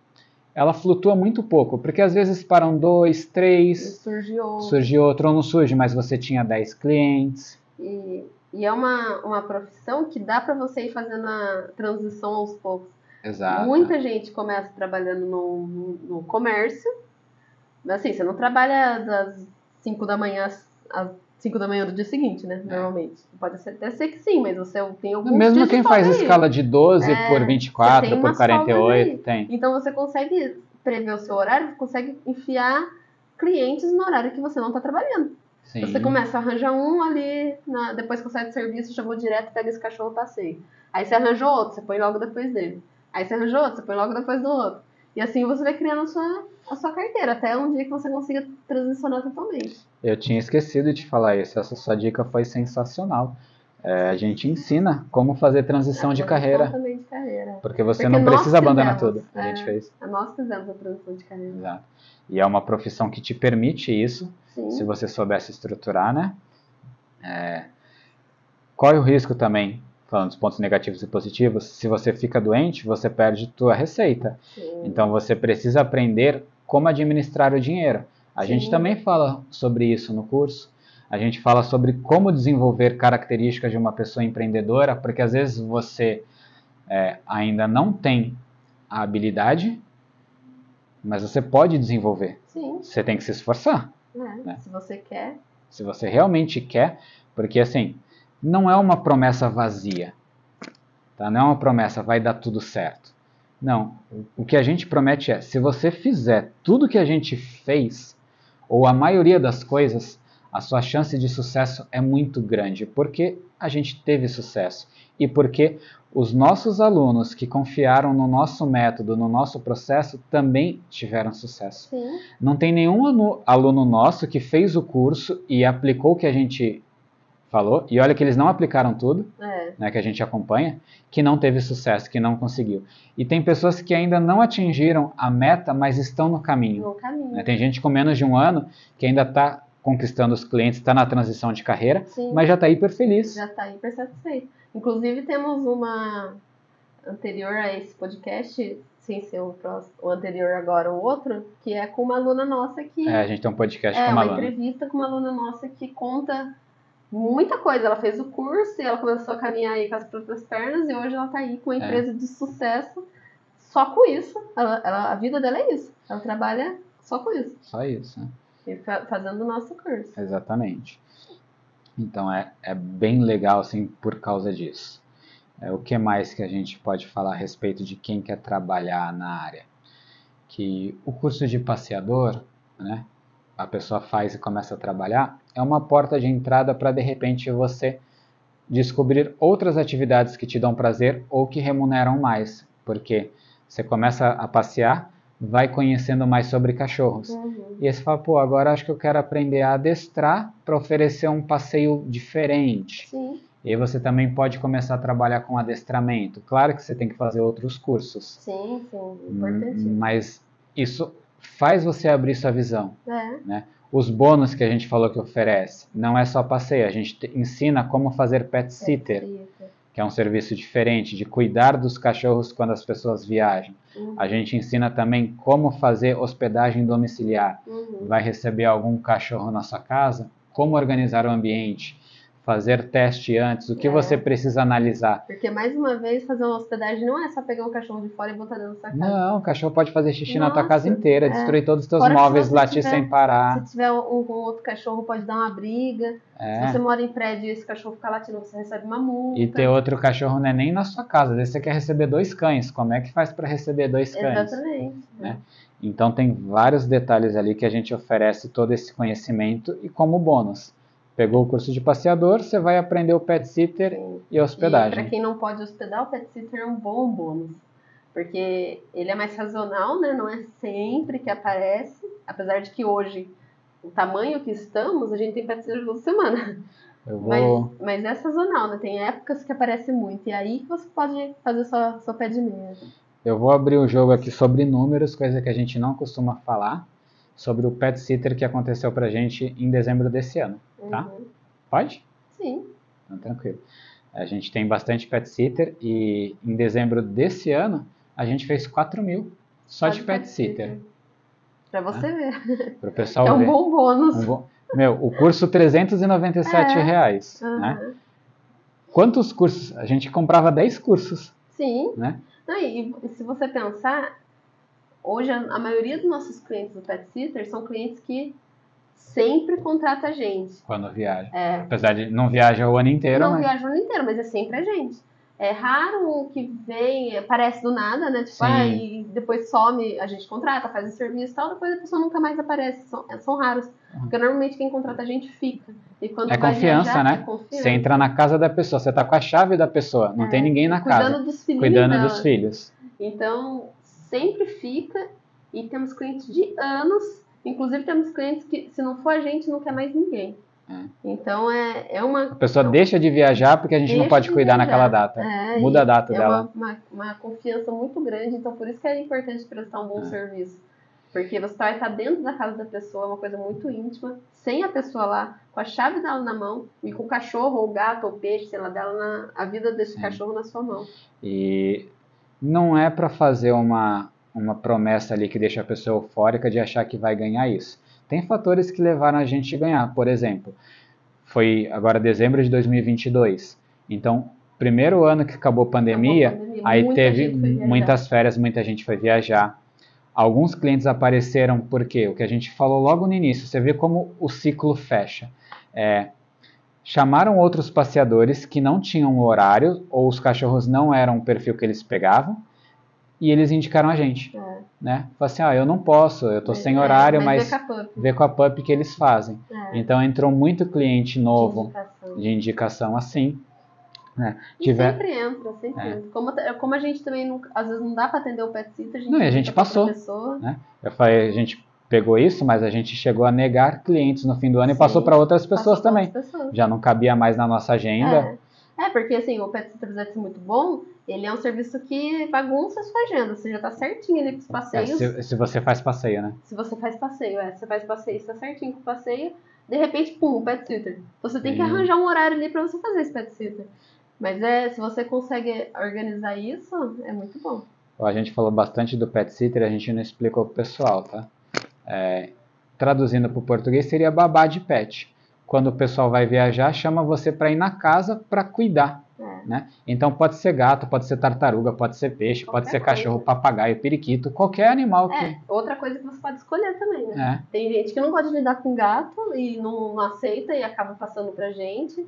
ela flutua muito pouco, porque às vezes param dois, três, surgiu. surge outro ou não surge, mas você tinha 10 clientes. E, e é uma, uma profissão que dá pra você ir fazendo a transição aos poucos. Exato. Muita gente começa trabalhando no, no, no comércio. Assim, você não trabalha das 5 da manhã às- às 5 da manhã do dia seguinte, né? Normalmente. Pode ser, até ser que sim, mas você tem alguns Mesmo quem faz aí. escala de 12 É, por você 24, tem por umas folgas 48, aí. tem. Então você consegue prever o seu horário, consegue enfiar clientes no horário que você não está trabalhando. Sim. Você começa a arranjar um ali, na- depois que eu saio do serviço, já vou direto, pega esse cachorro e passeio. Aí você arranjou outro, você põe logo depois dele. Aí você arranjou outro, você põe logo depois do outro. E assim você vai criando a sua, a sua carteira, até um dia que você consiga transicionar totalmente. Eu tinha esquecido de falar isso, essa sua dica foi sensacional. É, a gente ensina como fazer transição de Transição carreira, também de carreira. porque você Porque não precisa abandonar tudo. A é. gente fez. Nós fizemos a transição de carreira. Exato. E é uma profissão que te permite isso, Sim. se você soubesse estruturar, né? É, corre o risco também, falando dos pontos negativos e positivos, se você fica doente, você perde tua receita. sim. Então você precisa aprender como administrar o dinheiro. A Sim. gente também fala sobre isso no curso. A gente fala sobre como desenvolver características de uma pessoa empreendedora, porque às vezes você é, ainda não tem a habilidade, mas você pode desenvolver. Sim, Você tem que se esforçar, é. Né? Se você quer. se você realmente quer, porque assim, não é uma promessa vazia. Tá? Não é uma promessa, vai dar tudo certo. Não, o- que a gente promete é, se você fizer tudo que a gente fez, ou a maioria das coisas, a sua chance de sucesso é muito grande, porque a gente teve sucesso e porque os nossos alunos que confiaram no nosso método, no nosso processo, também tiveram sucesso. Sim. Não tem nenhum aluno nosso que fez o curso e aplicou o que a gente falou, e olha que eles não aplicaram tudo, É. né, que a gente acompanha, que não teve sucesso, que não conseguiu. E tem pessoas que ainda não atingiram a meta, mas estão no caminho. No caminho. né? Tem gente com menos de um ano que ainda está conquistando os clientes, está na transição de carreira, Sim. mas já está hiper feliz. Já está hiper satisfeito. Inclusive, temos uma anterior a esse podcast, sem ser o, próximo, o anterior agora, o outro, que é com uma aluna nossa que É, a gente tem um podcast é com uma uma aluna. entrevista com uma aluna nossa que conta muita coisa. Ela fez o curso e ela começou a caminhar aí com as próprias pernas e hoje ela está aí com uma É. empresa de sucesso só com isso. Ela- ela- a vida dela é isso. Ela trabalha só com isso. Só isso, né? E fa- fazendo o nosso curso. Exatamente. Então é, é bem legal assim por causa disso. É, o que mais que a gente pode falar a respeito de quem quer trabalhar na área? Que o curso de passeador, né, a pessoa faz e começa a trabalhar, é uma porta de entrada para de repente você descobrir outras atividades que te dão prazer ou que remuneram mais, porque você começa a passear, vai conhecendo mais sobre cachorros. Uhum. E aí você fala, pô, agora acho que eu quero aprender a adestrar para oferecer um passeio diferente. Sim, E aí você também pode começar a trabalhar com adestramento. Claro que você tem que fazer outros cursos, sim, sim. Hum, Importantíssimo. mas isso faz você abrir sua visão. É. Os bônus que a gente falou que oferece, não é só passeio, a gente te- ensina como fazer pet sitter, Perfeito. que é um serviço diferente de cuidar dos cachorros quando as pessoas viajam. Uhum. A gente ensina também como fazer hospedagem domiciliar. Uhum. Vai receber algum cachorro na sua casa? Como organizar o ambiente? Fazer teste antes? O que É. você precisa analisar? Porque, mais uma vez, fazer uma hospedagem não é só pegar um cachorro de fora e botar dentro da sua casa. Não, o cachorro pode fazer xixi na tua Nossa, casa inteira, é. destruir todos os teus Fora móveis, latir tiver- sem parar. Se tiver um, um outro cachorro, pode dar uma briga. É. Se você mora em prédio e esse cachorro ficar latindo, você recebe uma multa. E ter outro cachorro não é nem na sua casa. Às vezes você quer receber dois cães. Como é que faz para receber dois cães? Exatamente. né? Então tem vários detalhes ali que a gente oferece todo esse conhecimento e como bônus. Pegou o curso de passeador, você vai aprender o pet sitter Sim. e a hospedagem. para quem não pode hospedar, o pet sitter é um bom bônus. Porque ele é mais sazonal, né? Não é sempre que aparece. Apesar de que hoje, o tamanho que estamos, a gente tem pet sitter toda semana. Eu Mas, vou, mas é sazonal, né? Tem épocas que aparece muito. E é aí que você pode fazer sua, sua pé de meia. eu vou abrir o jogo aqui sobre números, coisa que a gente não costuma falar, sobre o pet sitter que aconteceu pra gente em dezembro desse ano. Tá. Uhum. Pode? Sim. Então, tranquilo. A gente tem bastante pet sitter e em dezembro desse ano a gente fez 4 mil só de pet sitter. Pra você ver. Para o pessoal é um ver. bom bônus. Um bom- Meu, o curso R$ 397 É. reais. Aham. Né? Quantos cursos? A gente comprava 10 cursos, Sim. né? Não, e, e se você pensar, hoje a, a maioria dos nossos clientes do Pet Sitter são clientes que sempre contratam a gente. Quando viaja. É, Apesar de não viaja o ano inteiro, não mas viajam o ano inteiro, mas é sempre a gente. É raro que vem, aparece do nada, né? Tipo, Sim. ah, e depois some, a gente contrata, faz o serviço e tal, depois a pessoa nunca mais aparece. São, é, são raros. Porque normalmente quem contrata a gente fica. E quando É confiança, viajar, né? É confiança. você entra na casa da pessoa, você tá com a chave da pessoa, não É, tem ninguém na casa, Cuidando dos filhos cuidando dela. dos filhos. Então, sempre fica. E temos clientes de anos. Inclusive, temos clientes que, se não for a gente, não quer mais ninguém. É. Então, é, é uma. A pessoa deixa de viajar porque a gente não pode de cuidar viajar. naquela data. É, Muda a data é dela. Uma, uma, uma confiança muito grande. Então, por isso que é importante prestar um bom É. serviço. Porque você vai estar dentro da casa da pessoa, é uma coisa muito íntima, sem a pessoa lá, com a chave dela na mão, e com o cachorro, ou gato, ou peixe, sei lá, dela na, a vida desse cachorro na sua mão. E não é para fazer uma, uma promessa ali que deixa a pessoa eufórica de achar que vai ganhar isso. Tem fatores que levaram a gente a ganhar. Por exemplo, foi agora dezembro de 2022. Então, primeiro ano que acabou a pandemia, Acabou a pandemia, aí muita teve muitas férias, muita gente foi viajar. Alguns clientes apareceram porque o que a gente falou logo no início, você vê como o ciclo fecha. É, chamaram outros passeadores que não tinham horário ou os cachorros não eram o perfil que eles pegavam e eles indicaram a gente, É. né? Falaram assim, ah, eu não posso, eu tô Mas sem é, horário, mas mas vê com a pup. que eles fazem. É, Então entrou muito cliente de novo indicação. de indicação assim. Né? E Tiver- sempre entra, sempre É. entra. Como, como a gente também, não, às vezes não dá pra atender o pet sitter, a gente Não, e a gente passou. Né? Eu falei, a gente pegou isso, mas a gente chegou a negar clientes no fim do ano e Sim, passou para outras pessoas também. outras pessoas. Já não cabia mais na nossa agenda. É. É, porque assim, o Pet Sitter de ser muito bom, ele é um serviço que bagunça a sua agenda. Você já tá certinho ali com os É, passeios. se, se você faz passeio, né? Se você faz passeio, é. Você faz passeio, você tá certinho com o passeio, de repente, pum, Pet Sitter. Você tem que Sim. arranjar um horário ali pra você fazer esse Pet Sitter. Mas é, se você consegue organizar isso, é muito bom. A gente falou bastante do pet sitter, a gente não explicou pro pessoal, tá? É, traduzindo para o português seria babá de pet. Quando o pessoal vai viajar, chama você para ir na casa para cuidar, É. né? Então pode ser gato, pode ser tartaruga, pode ser peixe, pode Qualquer ser cachorro, coisa. papagaio, periquito, qualquer animal que É, outra coisa que você pode escolher também, né? é. Tem gente que não gosta de lidar com gato e não, não aceita e acaba passando pra gente.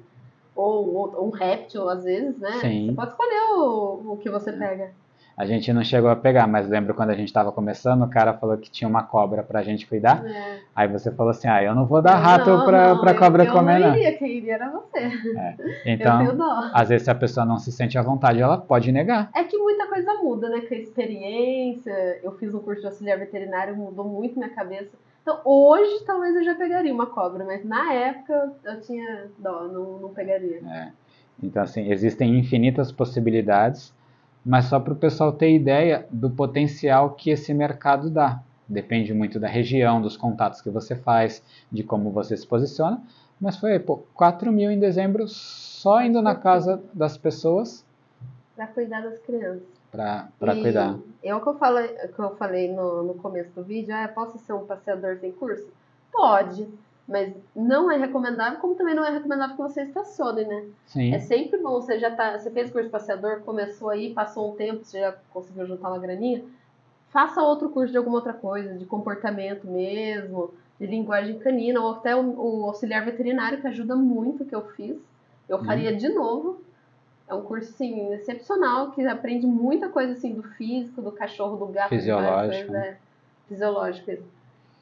Ou, ou um réptil, às vezes, né? Sim. Você pode escolher o, o que você pega. A gente não chegou a pegar, mas lembro quando a gente estava começando, o cara falou que tinha uma cobra pra gente cuidar. É. Aí você falou assim: ah, eu não vou dar Eu rato não, pra, não, pra eu- cobra eu comer, não iria, quem iria era você. eu Então, às vezes, se a pessoa não se sente à vontade, ela pode negar. É que muita coisa muda, né? Com a experiência. Eu fiz um curso de auxiliar veterinário, mudou muito minha cabeça. Então, hoje, talvez eu já pegaria uma cobra, mas na época eu tinha dó, não, não pegaria. É. Então, assim, existem infinitas possibilidades, mas só para o pessoal ter ideia do potencial que esse mercado dá. Depende muito da região, dos contatos que você faz, de como você se posiciona. Mas foi, pô, 4 mil em dezembro só indo na casa das pessoas Pra cuidar das crianças. para cuidar. É o que eu falei, que eu falei no, no começo do vídeo, ah, posso ser um passeador sem curso? Pode, mas não é recomendável, como também não é recomendável que você estacione, né? Sim, É sempre bom, você já tá, você fez curso de passeador, começou aí, passou um tempo, você já conseguiu juntar uma graninha, faça outro curso de alguma outra coisa, de comportamento mesmo, de linguagem canina, ou até o, o auxiliar veterinário, que ajuda muito, que eu fiz. Eu Uhum. faria de novo. É um curso, assim, excepcional, que aprende muita coisa, assim, do físico, do cachorro, do gato. Fisiológico, coisas, é. Fisiológico, isso.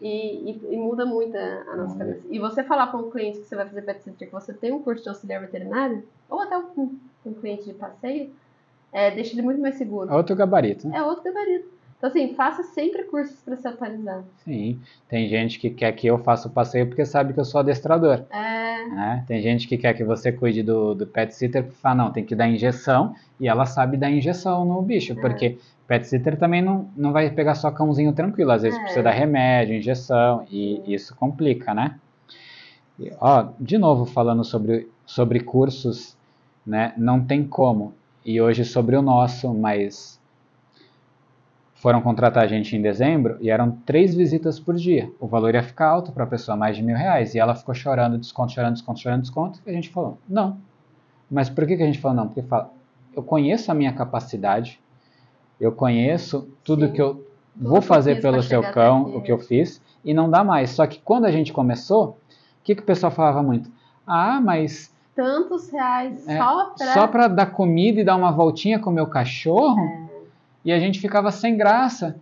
E, e, e muda muito a, a nossa cabeça. E você falar para um cliente que você vai fazer pet sitter que você tem um curso de auxiliar veterinário, ou até um, um cliente de passeio, é, deixa ele muito mais seguro. outro gabarito, né? É outro gabarito. Então, assim, faça sempre cursos para se atualizar. Sim, tem gente que quer que eu faça o passeio porque sabe que eu sou adestrador. É, né? Tem gente que quer que você cuide do, do pet sitter porque fala, não, tem que dar injeção e ela sabe dar injeção no bicho, porque pet sitter também não, não vai pegar só cãozinho tranquilo, às vezes É. precisa dar remédio, injeção e isso complica, né? E, ó, de novo falando sobre, sobre cursos, né? Não tem como. E hoje sobre o nosso, mas foram contratar a gente em dezembro e eram três visitas por dia. O valor ia ficar alto para a pessoa, mais de mil reais. E ela ficou chorando, desconto, chorando, desconto, chorando, desconto. E a gente falou, não. Mas por que, que a gente falou não? Porque fala, eu conheço a minha capacidade, eu conheço tudo Sim. que eu vou fazer pelo pra seu cão, o que eu fiz, e não dá mais. Só que quando a gente começou, o que, que o pessoal falava muito? Ah, mas tantos reais É, só pra... só para dar comida e dar uma voltinha com o meu cachorro? É. E a gente ficava sem graça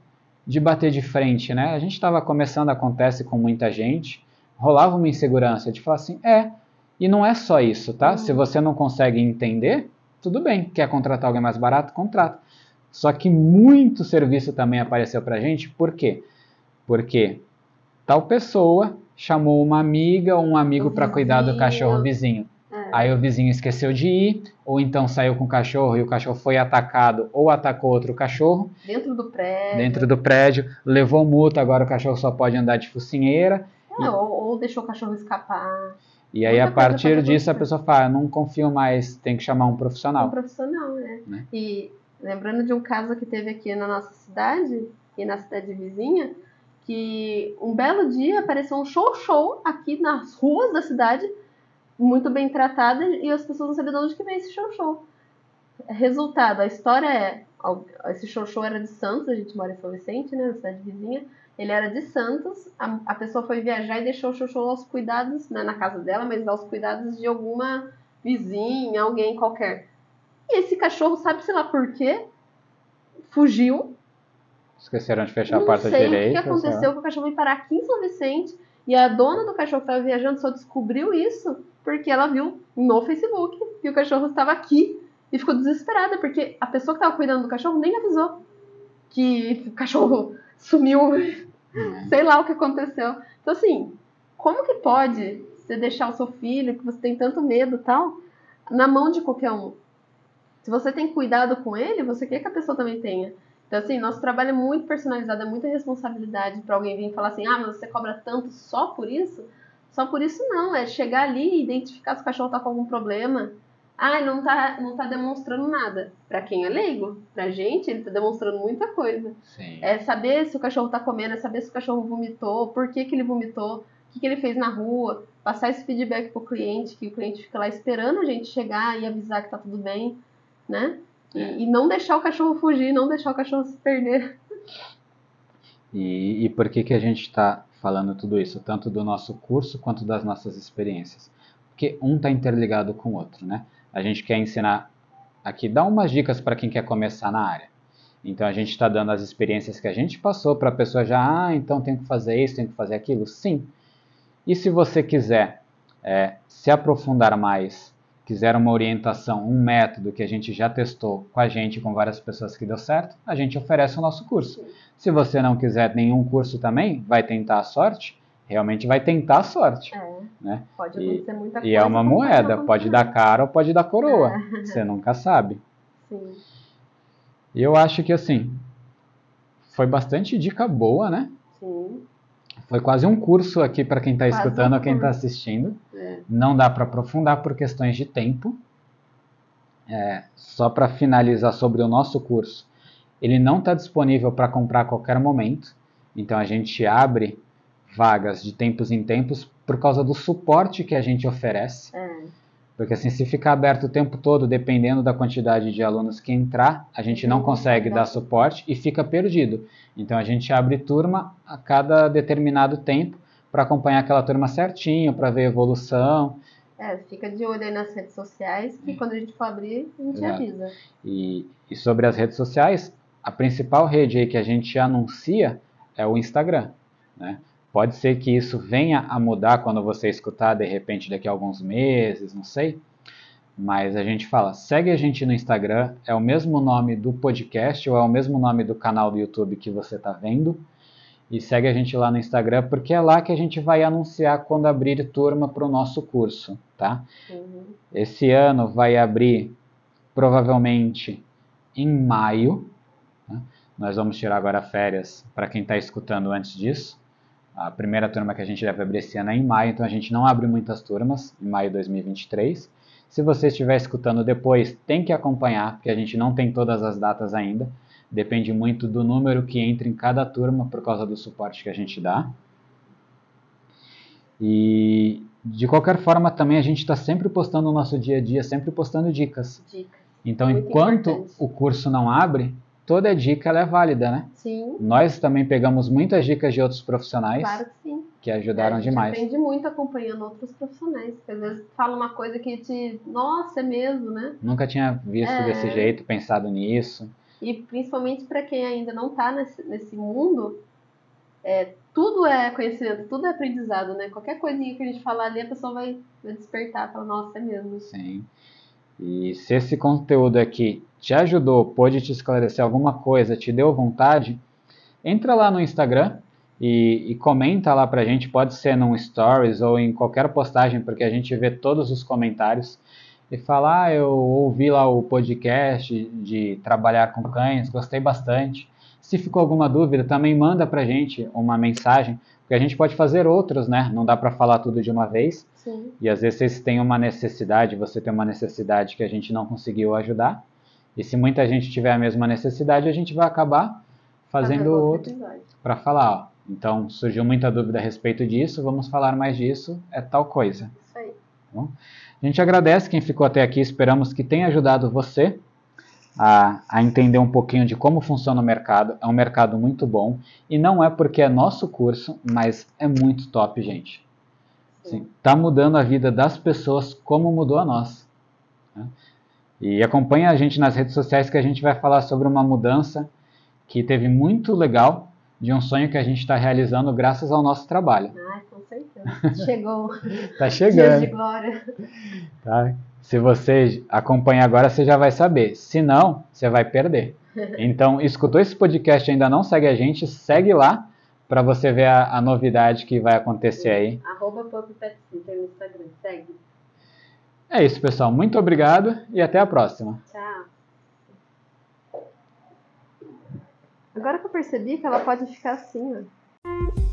de bater de frente, né? A gente estava começando, acontece com muita gente, rolava uma insegurança de falar assim, é, e não é só isso, tá? Uhum. Se você não consegue entender, tudo bem, quer contratar alguém mais barato, contrata. Só que muito serviço também apareceu pra gente, por quê? Porque tal pessoa chamou uma amiga ou um amigo para cuidar do cachorro vizinho. É. Aí o vizinho esqueceu de ir, ou então saiu com o cachorro e o cachorro foi atacado ou atacou outro cachorro Dentro do prédio. dentro do prédio, levou multa, agora o cachorro só pode andar de focinheira. É, ou, ou deixou o cachorro escapar. E aí, Muita a partir disso, a pessoa fala: não confio mais, tem que chamar um Um profissional. profissional, né? Né? E lembrando de um caso que teve aqui na nossa cidade e na cidade vizinha, que um belo dia apareceu um show-show aqui nas ruas da cidade, muito bem tratada, e as pessoas não sabiam de onde que veio esse show-show. Resultado, a história é, esse show-show era de Santos, a gente mora em São Vicente, né, na cidade vizinha, ele era de Santos, a, a pessoa foi viajar e deixou o show-show aos cuidados, né, na casa dela, mas aos cuidados de alguma vizinha, alguém qualquer. E esse cachorro, sabe sei lá por quê, fugiu. Esqueceram de fechar a não porta sei direita. o que aconteceu, que o cachorro veio parar aqui em São Vicente. E a dona do cachorro que estava viajando só descobriu isso porque ela viu no Facebook que o cachorro estava aqui e ficou desesperada, porque a pessoa que estava cuidando do cachorro nem avisou que o cachorro sumiu, Hum. sei lá o que aconteceu. Então, assim, como que pode você deixar o seu filho, que você tem tanto medo tal, na mão de qualquer um? Se você tem cuidado com ele, você quer que a pessoa também tenha. Então, assim, nosso trabalho é muito personalizado, é muita responsabilidade para alguém vir e falar assim: ah, mas você cobra tanto só por isso? Só por isso não, é chegar ali e identificar se o cachorro tá com algum problema. Ah, ele não tá, não tá demonstrando nada. Para quem é leigo, pra gente, ele tá demonstrando muita coisa. Sim. É saber se o cachorro tá comendo, é saber se o cachorro vomitou, por que, que ele vomitou, o que, que ele fez na rua, passar esse feedback pro cliente, que o cliente fica lá esperando a gente chegar e avisar que tá tudo bem, né? E, É. e não deixar o cachorro fugir, não deixar o cachorro se perder. E, e por que, que a gente está falando tudo isso, tanto do nosso curso quanto das nossas experiências? Porque um está interligado com o outro, né? A gente quer ensinar aqui, dar umas dicas para quem quer começar na área. Então a gente está dando as experiências que a gente passou para a pessoa já, ah, então tem que fazer isso, tem que fazer aquilo? Sim. E se você quiser é, se aprofundar mais, quiser uma orientação, um método que a gente já testou com a gente, com várias pessoas que deu certo, a gente oferece o nosso curso. Se você não quiser nenhum curso também, vai tentar a sorte, realmente vai tentar a sorte. É, Né? pode E- acontecer muita coisa. E é uma moeda, pode dar cara ou pode dar coroa. É. Você nunca sabe. Sim. E eu acho que assim, foi bastante dica boa, né? Sim. Foi quase um curso aqui para quem está escutando um ou quem está assistindo. É. Não dá para aprofundar por questões de tempo. É, só para finalizar sobre o nosso curso, ele não está disponível para comprar a qualquer momento. Então a gente abre vagas de tempos em tempos por causa do suporte que a gente oferece. É. Porque assim, se ficar aberto o tempo todo, dependendo da quantidade de alunos que entrar, a gente não consegue dar dar suporte e fica perdido. Então a gente abre turma a cada determinado tempo para acompanhar aquela turma certinho, para ver a evolução. É, fica de olho aí nas redes sociais, que quando a gente for abrir, a gente Exato. avisa. E, e sobre as redes sociais, a principal rede aí que a gente anuncia é o Instagram. Né? Pode ser que isso venha a mudar quando você escutar de repente daqui a alguns meses, não sei. Mas a gente fala, segue a gente no Instagram, é o mesmo nome do podcast ou é o mesmo nome do canal do YouTube que você está vendo. E segue a gente lá no Instagram, porque é lá que a gente vai anunciar quando abrir turma para o nosso curso, tá? Uhum. Esse ano vai abrir provavelmente em maio. né? Nós vamos tirar agora férias para quem está escutando antes disso. A primeira turma que a gente deve abrir esse ano é em maio, então a gente não abre muitas turmas em maio de 2023. Se você estiver escutando depois, tem que acompanhar, porque a gente não tem todas as datas ainda. Depende muito do número que entra em cada turma por causa do suporte que a gente dá. E de qualquer forma, também a gente está sempre postando o nosso dia a dia, sempre postando dicas. Dica. Então, Muito enquanto importante. o curso não abre, toda dica é válida, né? Sim, Nós também pegamos muitas dicas de outros profissionais claro que sim. que ajudaram É, a gente demais. aprende muito acompanhando outros profissionais. Às vezes fala uma coisa que te. Nossa, é mesmo, né? Nunca tinha visto É. desse jeito, pensado nisso. E principalmente para quem ainda não está nesse, nesse mundo, é, tudo é conhecimento, tudo é aprendizado, né? Qualquer coisinha que a gente falar ali, a pessoa vai, vai despertar, falar, nossa, é mesmo. Sim. E se esse conteúdo aqui te ajudou, pôde te esclarecer alguma coisa, te deu vontade, entra lá no Instagram e, e comenta lá pra gente, pode ser num stories ou em qualquer postagem, porque a gente vê todos os comentários e fala, ah, eu ouvi lá o podcast de trabalhar com cães, gostei bastante. Se ficou alguma dúvida, também manda pra gente uma mensagem, porque a gente pode fazer outros, né? Não dá pra falar tudo de uma vez. Sim, E às vezes vocês têm uma necessidade, você tem uma necessidade que a gente não conseguiu ajudar. E se muita gente tiver a mesma necessidade, a gente vai acabar fazendo outro outro para falar. Ó, então surgiu muita dúvida a respeito disso, vamos falar mais disso, é tal coisa. Isso aí. A gente agradece quem ficou até aqui, esperamos que tenha ajudado você a, a entender um pouquinho de como funciona o mercado. É um mercado muito bom e não é porque é nosso curso, mas é muito top, gente. Sim, tá mudando a vida das pessoas como mudou a nossa. né? E acompanha a gente nas redes sociais que a gente vai falar sobre uma mudança que teve muito legal de um sonho que a gente está realizando graças ao nosso trabalho. Ai, com certeza. Chegou. Tá Dias chegando. de glória. Tá? Se você acompanha agora, você já vai saber. Se não, você vai perder. Então, escutou esse podcast e ainda não segue a gente, segue lá para você ver a, a novidade que vai acontecer aí. Arroba no Instagram. Segue. É isso, pessoal. Muito obrigado e até a próxima. Tchau. Agora que eu percebi que ela pode ficar assim, ó.